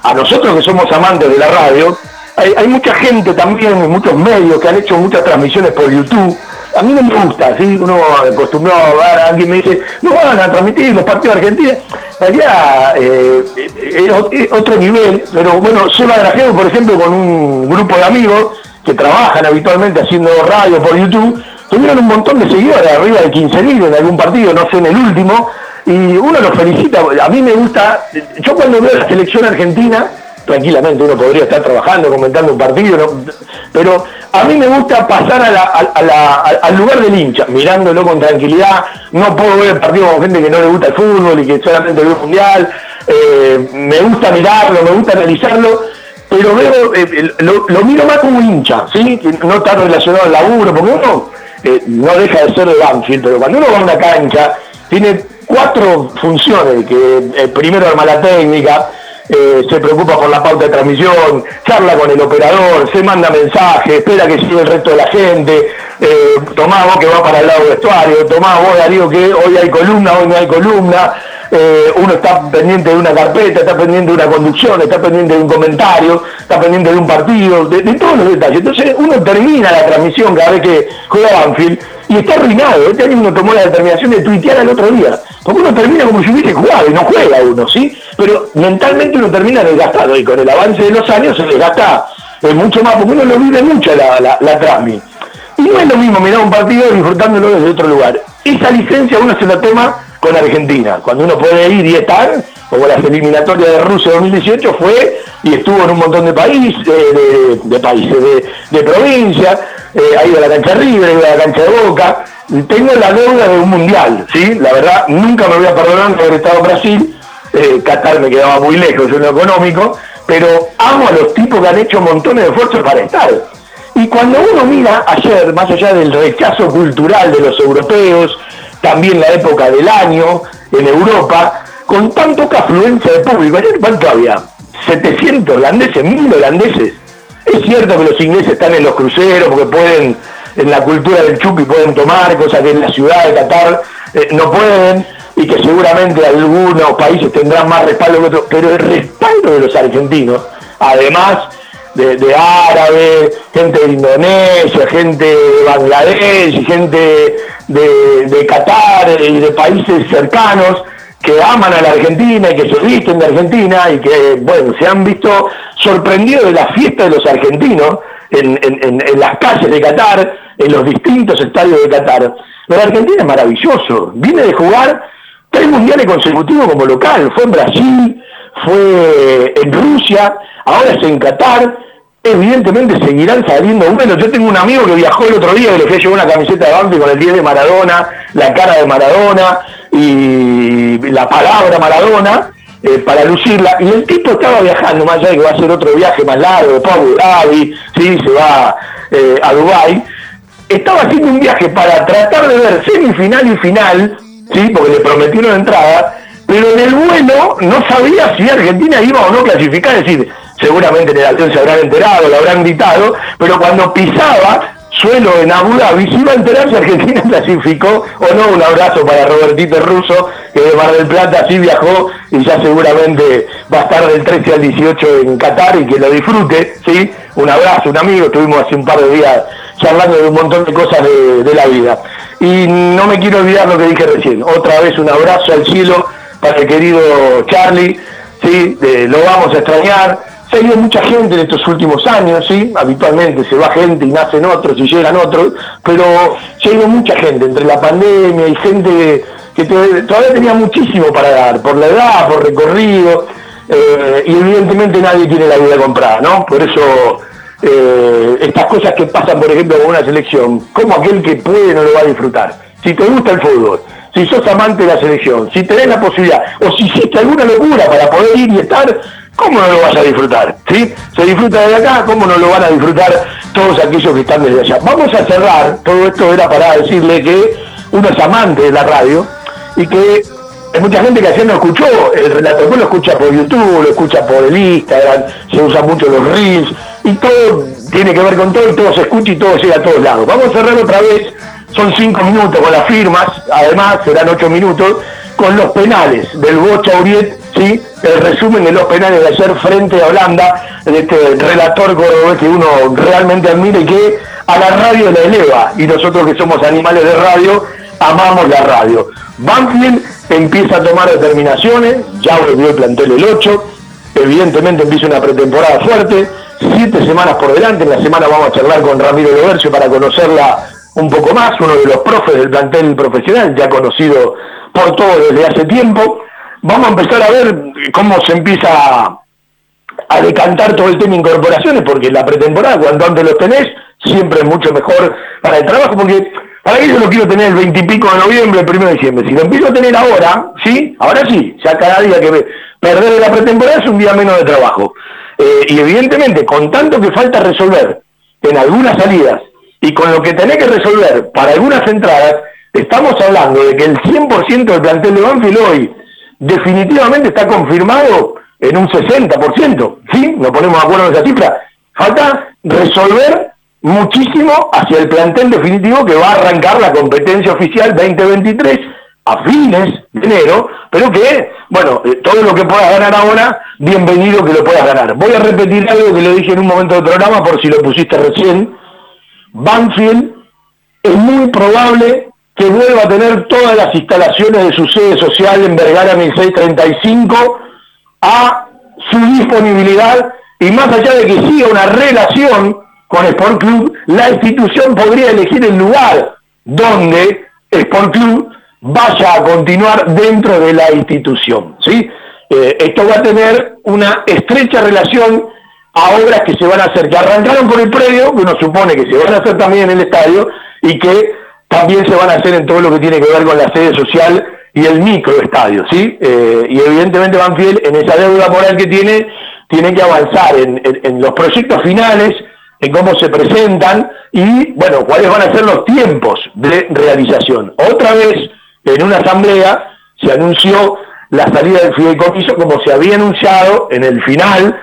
a nosotros que somos amantes de la radio, hay, mucha gente también, muchos medios que han hecho muchas transmisiones por YouTube. A mí no me gusta, ¿sí? uno acostumbrado a ver a alguien me dice, no van a transmitir los partidos de Argentina. Allá eh, es otro nivel, pero bueno, Seba Grajeo, por ejemplo, con un grupo de amigos que trabajan habitualmente haciendo radio por YouTube, tuvieron un montón de seguidores, arriba de 15.000 en algún partido, no sé en el último, y uno los felicita. A mí me gusta, yo cuando veo la selección argentina, tranquilamente uno podría estar trabajando, comentando un partido, pero a mí me gusta pasar al lugar del hincha, mirándolo con tranquilidad, no puedo ver el partido con gente que no le gusta el fútbol y que solamente ve el mundial, eh, me gusta mirarlo, me gusta analizarlo, pero veo, eh, lo, miro más como hincha, ¿sí? no está relacionado al laburo, porque uno eh, no deja de ser de Banfield, pero cuando uno va a una cancha, tiene cuatro funciones, que primero arma la técnica, eh, se preocupa por la pauta de transmisión, charla con el operador, se manda mensajes, espera que siga el resto de la gente, eh, tomá vos que va para el lado vestuario, tomá vos Darío que hoy hay columna, hoy no hay columna, eh, uno está pendiente de una carpeta, está pendiente de una conducción, está pendiente de un comentario, está pendiente de un partido, de, todos los detalles. Entonces uno termina la transmisión cada vez que juega Banfield y está arruinado. Este año uno tomó la determinación de tuitear al otro día. Porque uno termina como si hubiese jugado y no juega uno, ¿sí? Pero mentalmente uno termina desgastado y con el avance de los años se desgasta eh, mucho más, porque uno lo vive mucho la, la, la Y no es lo mismo mirar un partido disfrutándolo desde otro lugar. Esa licencia uno se la toma con Argentina. Cuando uno puede ir y estar, como las eliminatorias de Rusia 2018 fue y estuvo en un montón de países, eh, de, países, de, de provincias, eh, ha ido a la cancha River, ha ido a la cancha de Boca. Tengo la deuda de un mundial, ¿sí? La verdad, nunca me voy a perdonar por haber estado en Brasil. Eh, Qatar me quedaba muy lejos en lo económico, pero amo a los tipos que han hecho montones de esfuerzos para estar. Y cuando uno mira ayer, más allá del rechazo cultural de los europeos, también la época del año en Europa, con tan poca afluencia de público, ayer cuánto había, 700 holandeses, 1000 holandeses, es cierto que los ingleses están en los cruceros porque pueden, en la cultura del chupi pueden tomar, cosas que en la ciudad de Qatar eh, no pueden, y que seguramente algunos países tendrán más respaldo que otros, pero el respaldo de los argentinos, además de, árabes, gente de Indonesia, gente de Bangladesh, gente de, de Qatar y de países cercanos, que aman a la Argentina y que se visten de Argentina y que, bueno, se han visto sorprendidos de la fiesta de los argentinos en, las calles de Qatar, en los distintos estadios de Qatar. La Argentina es maravilloso, viene de jugar tres mundiales consecutivos como local, fue en Brasil, fue en Rusia, ahora es en Qatar, evidentemente seguirán saliendo bueno. Yo tengo un amigo que viajó el otro día que le fui a una camiseta de Banfi con el 10 de Maradona, la cara de Maradona y la palabra Maradona eh, para lucirla. Y el tipo estaba viajando, más allá de que va a hacer otro viaje más largo, después a Abu ¿sí? se va eh, a Dubái. Estaba haciendo un viaje para tratar de ver semifinal y final, ¿sí? porque le prometieron entrada, pero en el vuelo no sabía si Argentina iba o no clasificar, es decir, seguramente en el se habrán enterado, lo habrán gritado, pero cuando pisaba suelo en Abu Dhabi, si iba a enterar si Argentina clasificó o no, un abrazo para Robertito Russo, que de Mar del Plata sí viajó y ya seguramente va a estar del 13 al 18 en Qatar y que lo disfrute, ¿sí? Un abrazo, un amigo, estuvimos hace un par de días charlando de un montón de cosas de, la vida. Y no me quiero olvidar lo que dije recién, otra vez un abrazo al cielo para el querido Charlie, ¿sí? lo vamos a extrañar, se ha ido mucha gente en estos últimos años, ¿sí? Habitualmente se va gente y nacen otros y llegan otros, pero se ha ido mucha gente entre la pandemia y gente que todavía tenía muchísimo para dar, por la edad, por recorrido, eh, y evidentemente nadie tiene la vida comprada, ¿no? Por eso eh, estas cosas que pasan, por ejemplo, con una selección, como aquel que puede no lo va a disfrutar. Si te gusta el fútbol, si sos amante de la selección, si tenés la posibilidad, o si hiciste alguna locura para poder ir y estar, ¿cómo no lo vas a disfrutar? ¿Sí? Se disfruta desde acá, ¿cómo no lo van a disfrutar todos aquellos que están desde allá? Vamos a cerrar, todo esto era para decirle que uno es amante de la radio y que hay mucha gente que ayer no escuchó el relato, lo escucha por YouTube, lo escucha por el Instagram, se usan mucho los reels y todo tiene que ver con todo y todo se escucha y todo llega a todos lados. Vamos a cerrar otra vez, son cinco minutos con las firmas, además serán ocho minutos, con los penales del Bocha Uriet, ¿sí? el resumen de los penales de ayer frente a Holanda, de este relator que uno realmente admira y que a la radio la eleva, y nosotros que somos animales de radio, amamos la radio. Banfield empieza a tomar determinaciones, ya volvió el plantel el 8, evidentemente empieza una pretemporada fuerte, siete semanas por delante, en la semana vamos a charlar con Ramiro Lobercio para conocerla un poco más, uno de los profes del plantel profesional, ya conocido por todos desde hace tiempo. Vamos a empezar a ver cómo se empieza a decantar todo el tema de incorporaciones, porque la pretemporada, cuando antes los tenés, siempre es mucho mejor para el trabajo, porque para eso lo quiero tener el 20 y pico de noviembre, el 1 de diciembre. Si lo empiezo a tener ahora, ¿sí? Ahora sí, ya cada día que perder la pretemporada es un día menos de trabajo. Eh, y evidentemente, con tanto que falta resolver en algunas salidas y con lo que tenés que resolver para algunas entradas, estamos hablando de que el 100% del plantel de Banfield hoy definitivamente está confirmado en un 60%, ¿sí? Nos ponemos de acuerdo en esa cifra. Falta resolver muchísimo hacia el plantel definitivo que va a arrancar la competencia oficial 2023 a fines de enero, pero que, bueno, eh, todo lo que puedas ganar ahora, bienvenido que lo puedas ganar. Voy a repetir algo que le dije en un momento del programa, por si lo pusiste recién. Banfield es muy probable que vuelva a tener todas las instalaciones de su sede social en Vergara 1635 a su disponibilidad y más allá de que siga una relación con Sport Club, la institución podría elegir el lugar donde Sport Club vaya a continuar dentro de la institución. ¿sí? Eh, esto va a tener una estrecha relación a obras que se van a hacer, que arrancaron por el predio, que uno supone que se van a hacer también en el estadio, y que también se van a hacer en todo lo que tiene que ver con la sede social y el microestadio, ¿sí? Eh, y evidentemente Banfield, en esa deuda moral que tiene, tiene que avanzar en los proyectos finales, en cómo se presentan y, bueno, cuáles van a ser los tiempos de realización. Otra vez, en una asamblea, se anunció la salida del fideicomiso como se había anunciado en el final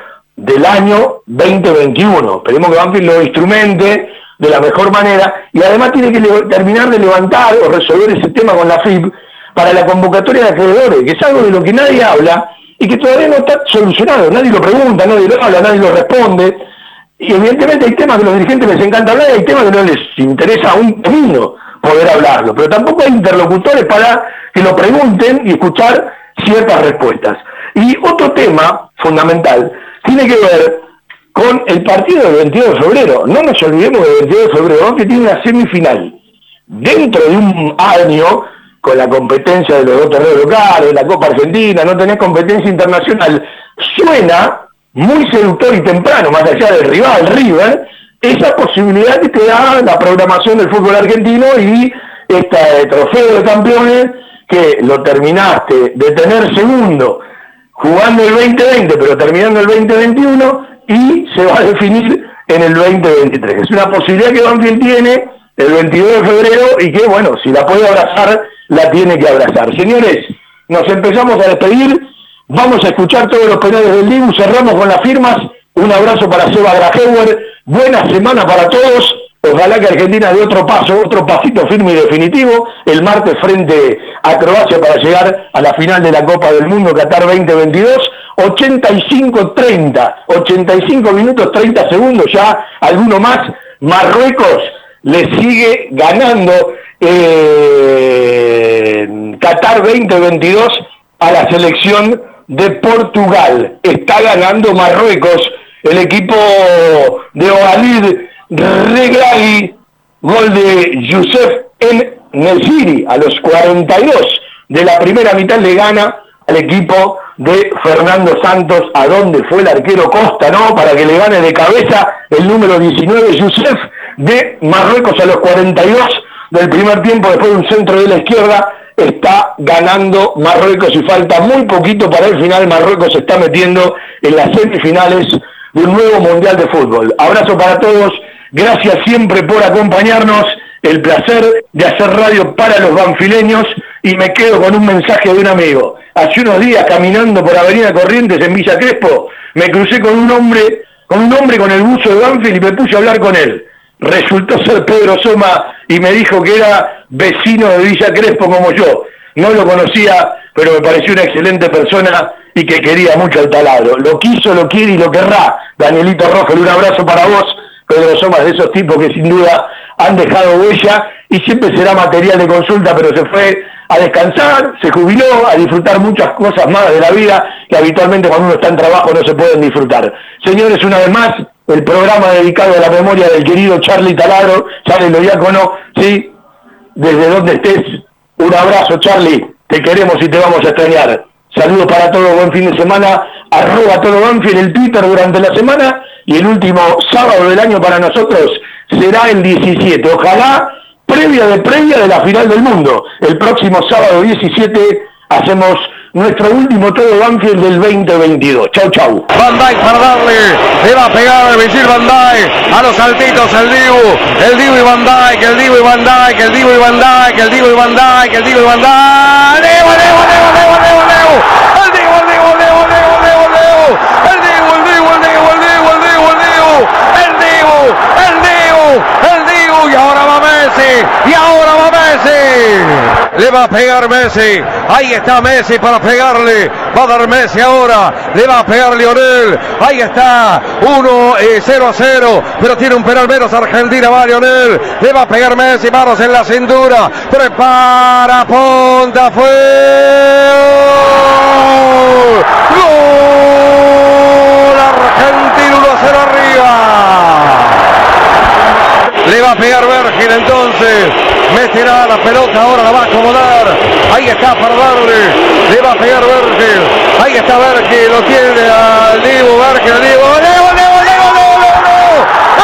del año 2021. Esperemos que Banfield lo instrumente de la mejor manera y además tiene que terminar de levantar o resolver ese tema con la FIP para la convocatoria de acreedores, que es algo de lo que nadie habla y que todavía no está solucionado. Nadie lo pregunta, nadie lo habla, nadie lo responde. Y evidentemente hay temas que a los dirigentes les encanta hablar y hay temas que no les interesa un camino poder hablarlo, pero tampoco hay interlocutores para que lo pregunten y escuchar ciertas respuestas. Y otro tema fundamental tiene que ver con el partido del 22 de febrero. No nos olvidemos del 22 de febrero, que tiene una semifinal dentro de un año con la competencia de los dos torneos locales, la Copa Argentina, no tenés competencia internacional. Suena muy seductor y temprano, más allá del rival River, esa posibilidad que te da la programación del fútbol argentino y este trofeo de campeones que lo terminaste de tener segundo jugando el 2020 pero terminando el 2021 y se va a definir en el 2023. Es una posibilidad que Banfield tiene el 22 de febrero y que, bueno, si la puede abrazar, la tiene que abrazar. Señores, nos empezamos a despedir. Vamos a escuchar todos los penales del Dibu, cerramos con las firmas. Un abrazo para Seba Grajeuer, buena semana para todos. Ojalá que Argentina dé otro paso, otro pasito firme y definitivo el martes frente a Croacia para llegar a la final de la Copa del Mundo Qatar 2022. 85-30, 85 minutos 30 segundos, ya alguno más. Marruecos le sigue ganando eh, Qatar 2022 a la selección de Portugal. Está ganando Marruecos el equipo de Ovalid Regragui, gol de Youssef El Nesiri a los 42 de la primera mitad le gana al equipo de Fernando Santos, a donde fue el arquero Costa, ¿no? Para que le gane de cabeza el número 19, Youssef, de Marruecos a los 42 del primer tiempo, después de un centro de la izquierda, está ganando Marruecos y falta muy poquito para el final. Marruecos se está metiendo en las semifinales de un nuevo Mundial de Fútbol. Abrazo para todos, gracias siempre por acompañarnos, el placer de hacer radio para los banfileños y me quedo con un mensaje de un amigo. Hace unos días caminando por Avenida Corrientes en Villa Crespo, me crucé con un hombre, con un hombre con el buzo de Banfield y me puse a hablar con él. Resultó ser Pedro Soma y me dijo que era vecino de Villa Crespo como yo. No lo conocía, pero me pareció una excelente persona y que quería mucho al taladro. Lo quiso, lo quiere y lo querrá. Danielito Rojo, un abrazo para vos. Pedro Soma es de esos tipos que sin duda han dejado huella y siempre será material de consulta, pero se fue a descansar, se jubiló, a disfrutar muchas cosas más de la vida que habitualmente cuando uno está en trabajo no se pueden disfrutar. Señores, una vez más, el programa dedicado a la memoria del querido Charlie Taladro, Charlie Loyácono, sí, desde donde estés, un abrazo Charlie, te queremos y te vamos a extrañar. Saludos para todos, buen fin de semana, arroba todo Banfield el Twitter durante la semana y el último sábado del año para nosotros será el 17. Ojalá previa de previa de la final del mundo. El próximo sábado 17 hacemos nuestro último todo Banfield del 2022. Chau, chau. Van Dijk para darle, le va a pegar el Misil Van Dijk, a los saltitos el Dibu, el Dibu y Van Dijk, el Dibu y Van Dijk, el Dibu y Van Dijk, el Dibu y Van Dijk, el Dibu y Van Dijk, Dibu, Dibu, Dibu, Dibu, Dibu, Dibu, el Dibu, el Dibu, el Dibu, el Dibu, el Dibu, el Dibu, el Dibu, el y ahora va Messi, y ahora va Messi, le va a pegar Messi, ahí está Messi para pegarle, va a dar Messi ahora, le va a pegar Lionel, ahí está, 1 0 a 0, pero tiene un penal menos Argentina, va Lionel, le va a pegar Messi, manos en la cintura, prepara, punta, fue, gol, Argentina Le va a pegar Vergil entonces. Meterá la pelota, ahora la va a acomodar. Ahí está para darle. Le va a pegar Vergil. Ahí está Vergil, lo tiene al Divo, Vergil, al Divo. ¡Divo, Divo, Divo, Divo, Divo,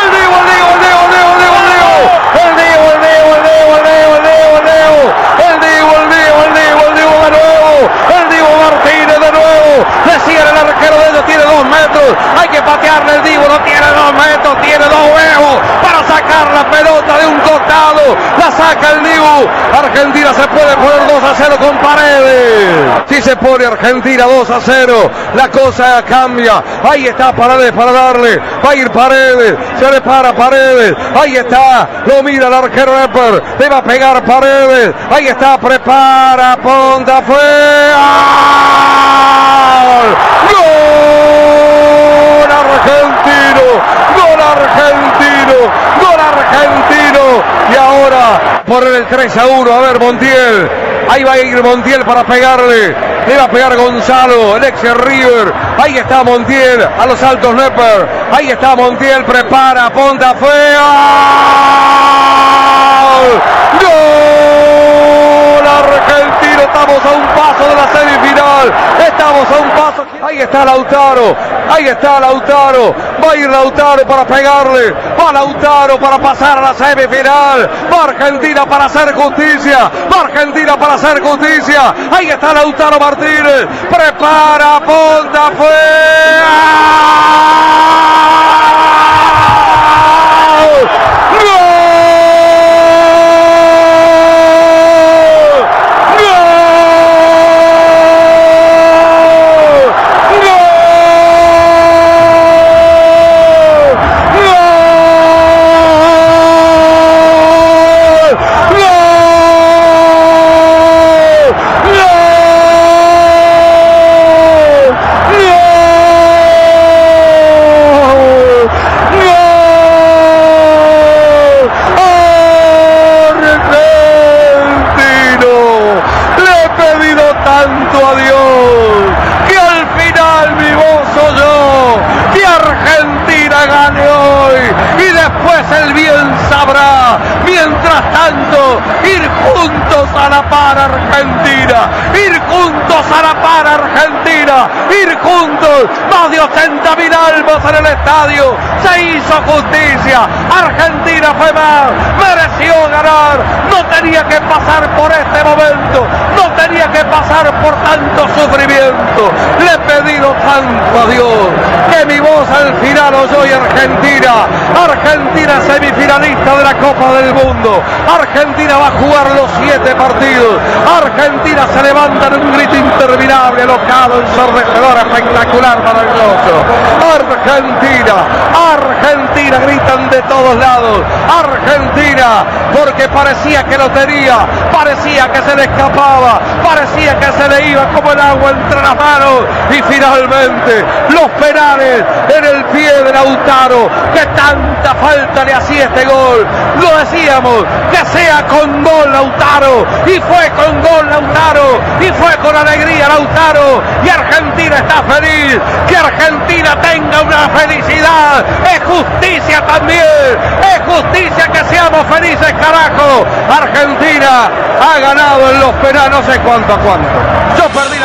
el Divo, el Divo, el Divo, el Divo, el Divo! ¡El Divo, el Divo, el Divo, el Divo, el Divo, el Divo! ¡El Divo, el Divo, el Divo, el Divo de nuevo! ¡El Divo Martínez de nuevo! Le sigue el arquero de ellos, tiene dos metros. Hay que patearle el Divo, no tiene dos metros, tiene dos huevos para sacar la pelota de un costado. La saca el Dibu. Argentina se puede poner 2 a 0 con Paredes. Si se pone Argentina 2 a 0, la cosa cambia. Ahí está Paredes para darle. Va a ir Paredes. Se le para Paredes. Ahí está. Lo mira el arquero Epper. Le va a pegar Paredes. Ahí está. Prepara. Ponta. Fue. ¡Gol! ¡Gol argentino! ¡Gol argentino! ¡Gol argentino! Y ahora por el 3 a 1. A ver, Montiel. Ahí va a ir Montiel para pegarle. Le va a pegar Gonzalo, el ex River. Ahí está Montiel a los altos Nepper. Ahí está Montiel, prepara, ponta, fue. ¡Gol! Estamos a un paso de la semifinal. Estamos a un paso. Ahí está Lautaro. Ahí está Lautaro. Va a ir Lautaro para pegarle. Va Lautaro para pasar a la semifinal. Va Argentina para hacer justicia. Va Argentina para hacer justicia. Ahí está Lautaro Martínez. Prepara, ponta, fue. Tanto, ir juntos a la par Argentina, ir juntos a la par Argentina, ir juntos, más de 80 mil almas en el estadio, se hizo justicia, Argentina fue más, mereció ganar, no tenía que pasar por este momento, no tenía que pasar por tanto sufrimiento, le he pedido tanto a Dios que mi voz al final hoy Argentina, Argentina semifinalista de la Copa del Mundo, Argentina va a jugar los siete partidos, Argentina se levanta en un grito interminable, alocado, ensordecedor, espectacular, maravilloso, Argentina, Argentina, gritan de todos lados, Argentina, porque parecía que lo tenía, parecía que se le escapaba, parecía que se le iba como el agua entre las manos. Y finalmente los penales en el pie de Lautaro, que tanta falta le hacía este gol, lo decíamos, que sea con gol Lautaro, y fue con gol Lautaro, y fue con alegría Lautaro, y Argentina está feliz, que Argentina tenga una felicidad, es justicia también, es justicia que seamos felices, carajo, Argentina ha ganado en los penales, no sé cuánto a cuánto, yo perdí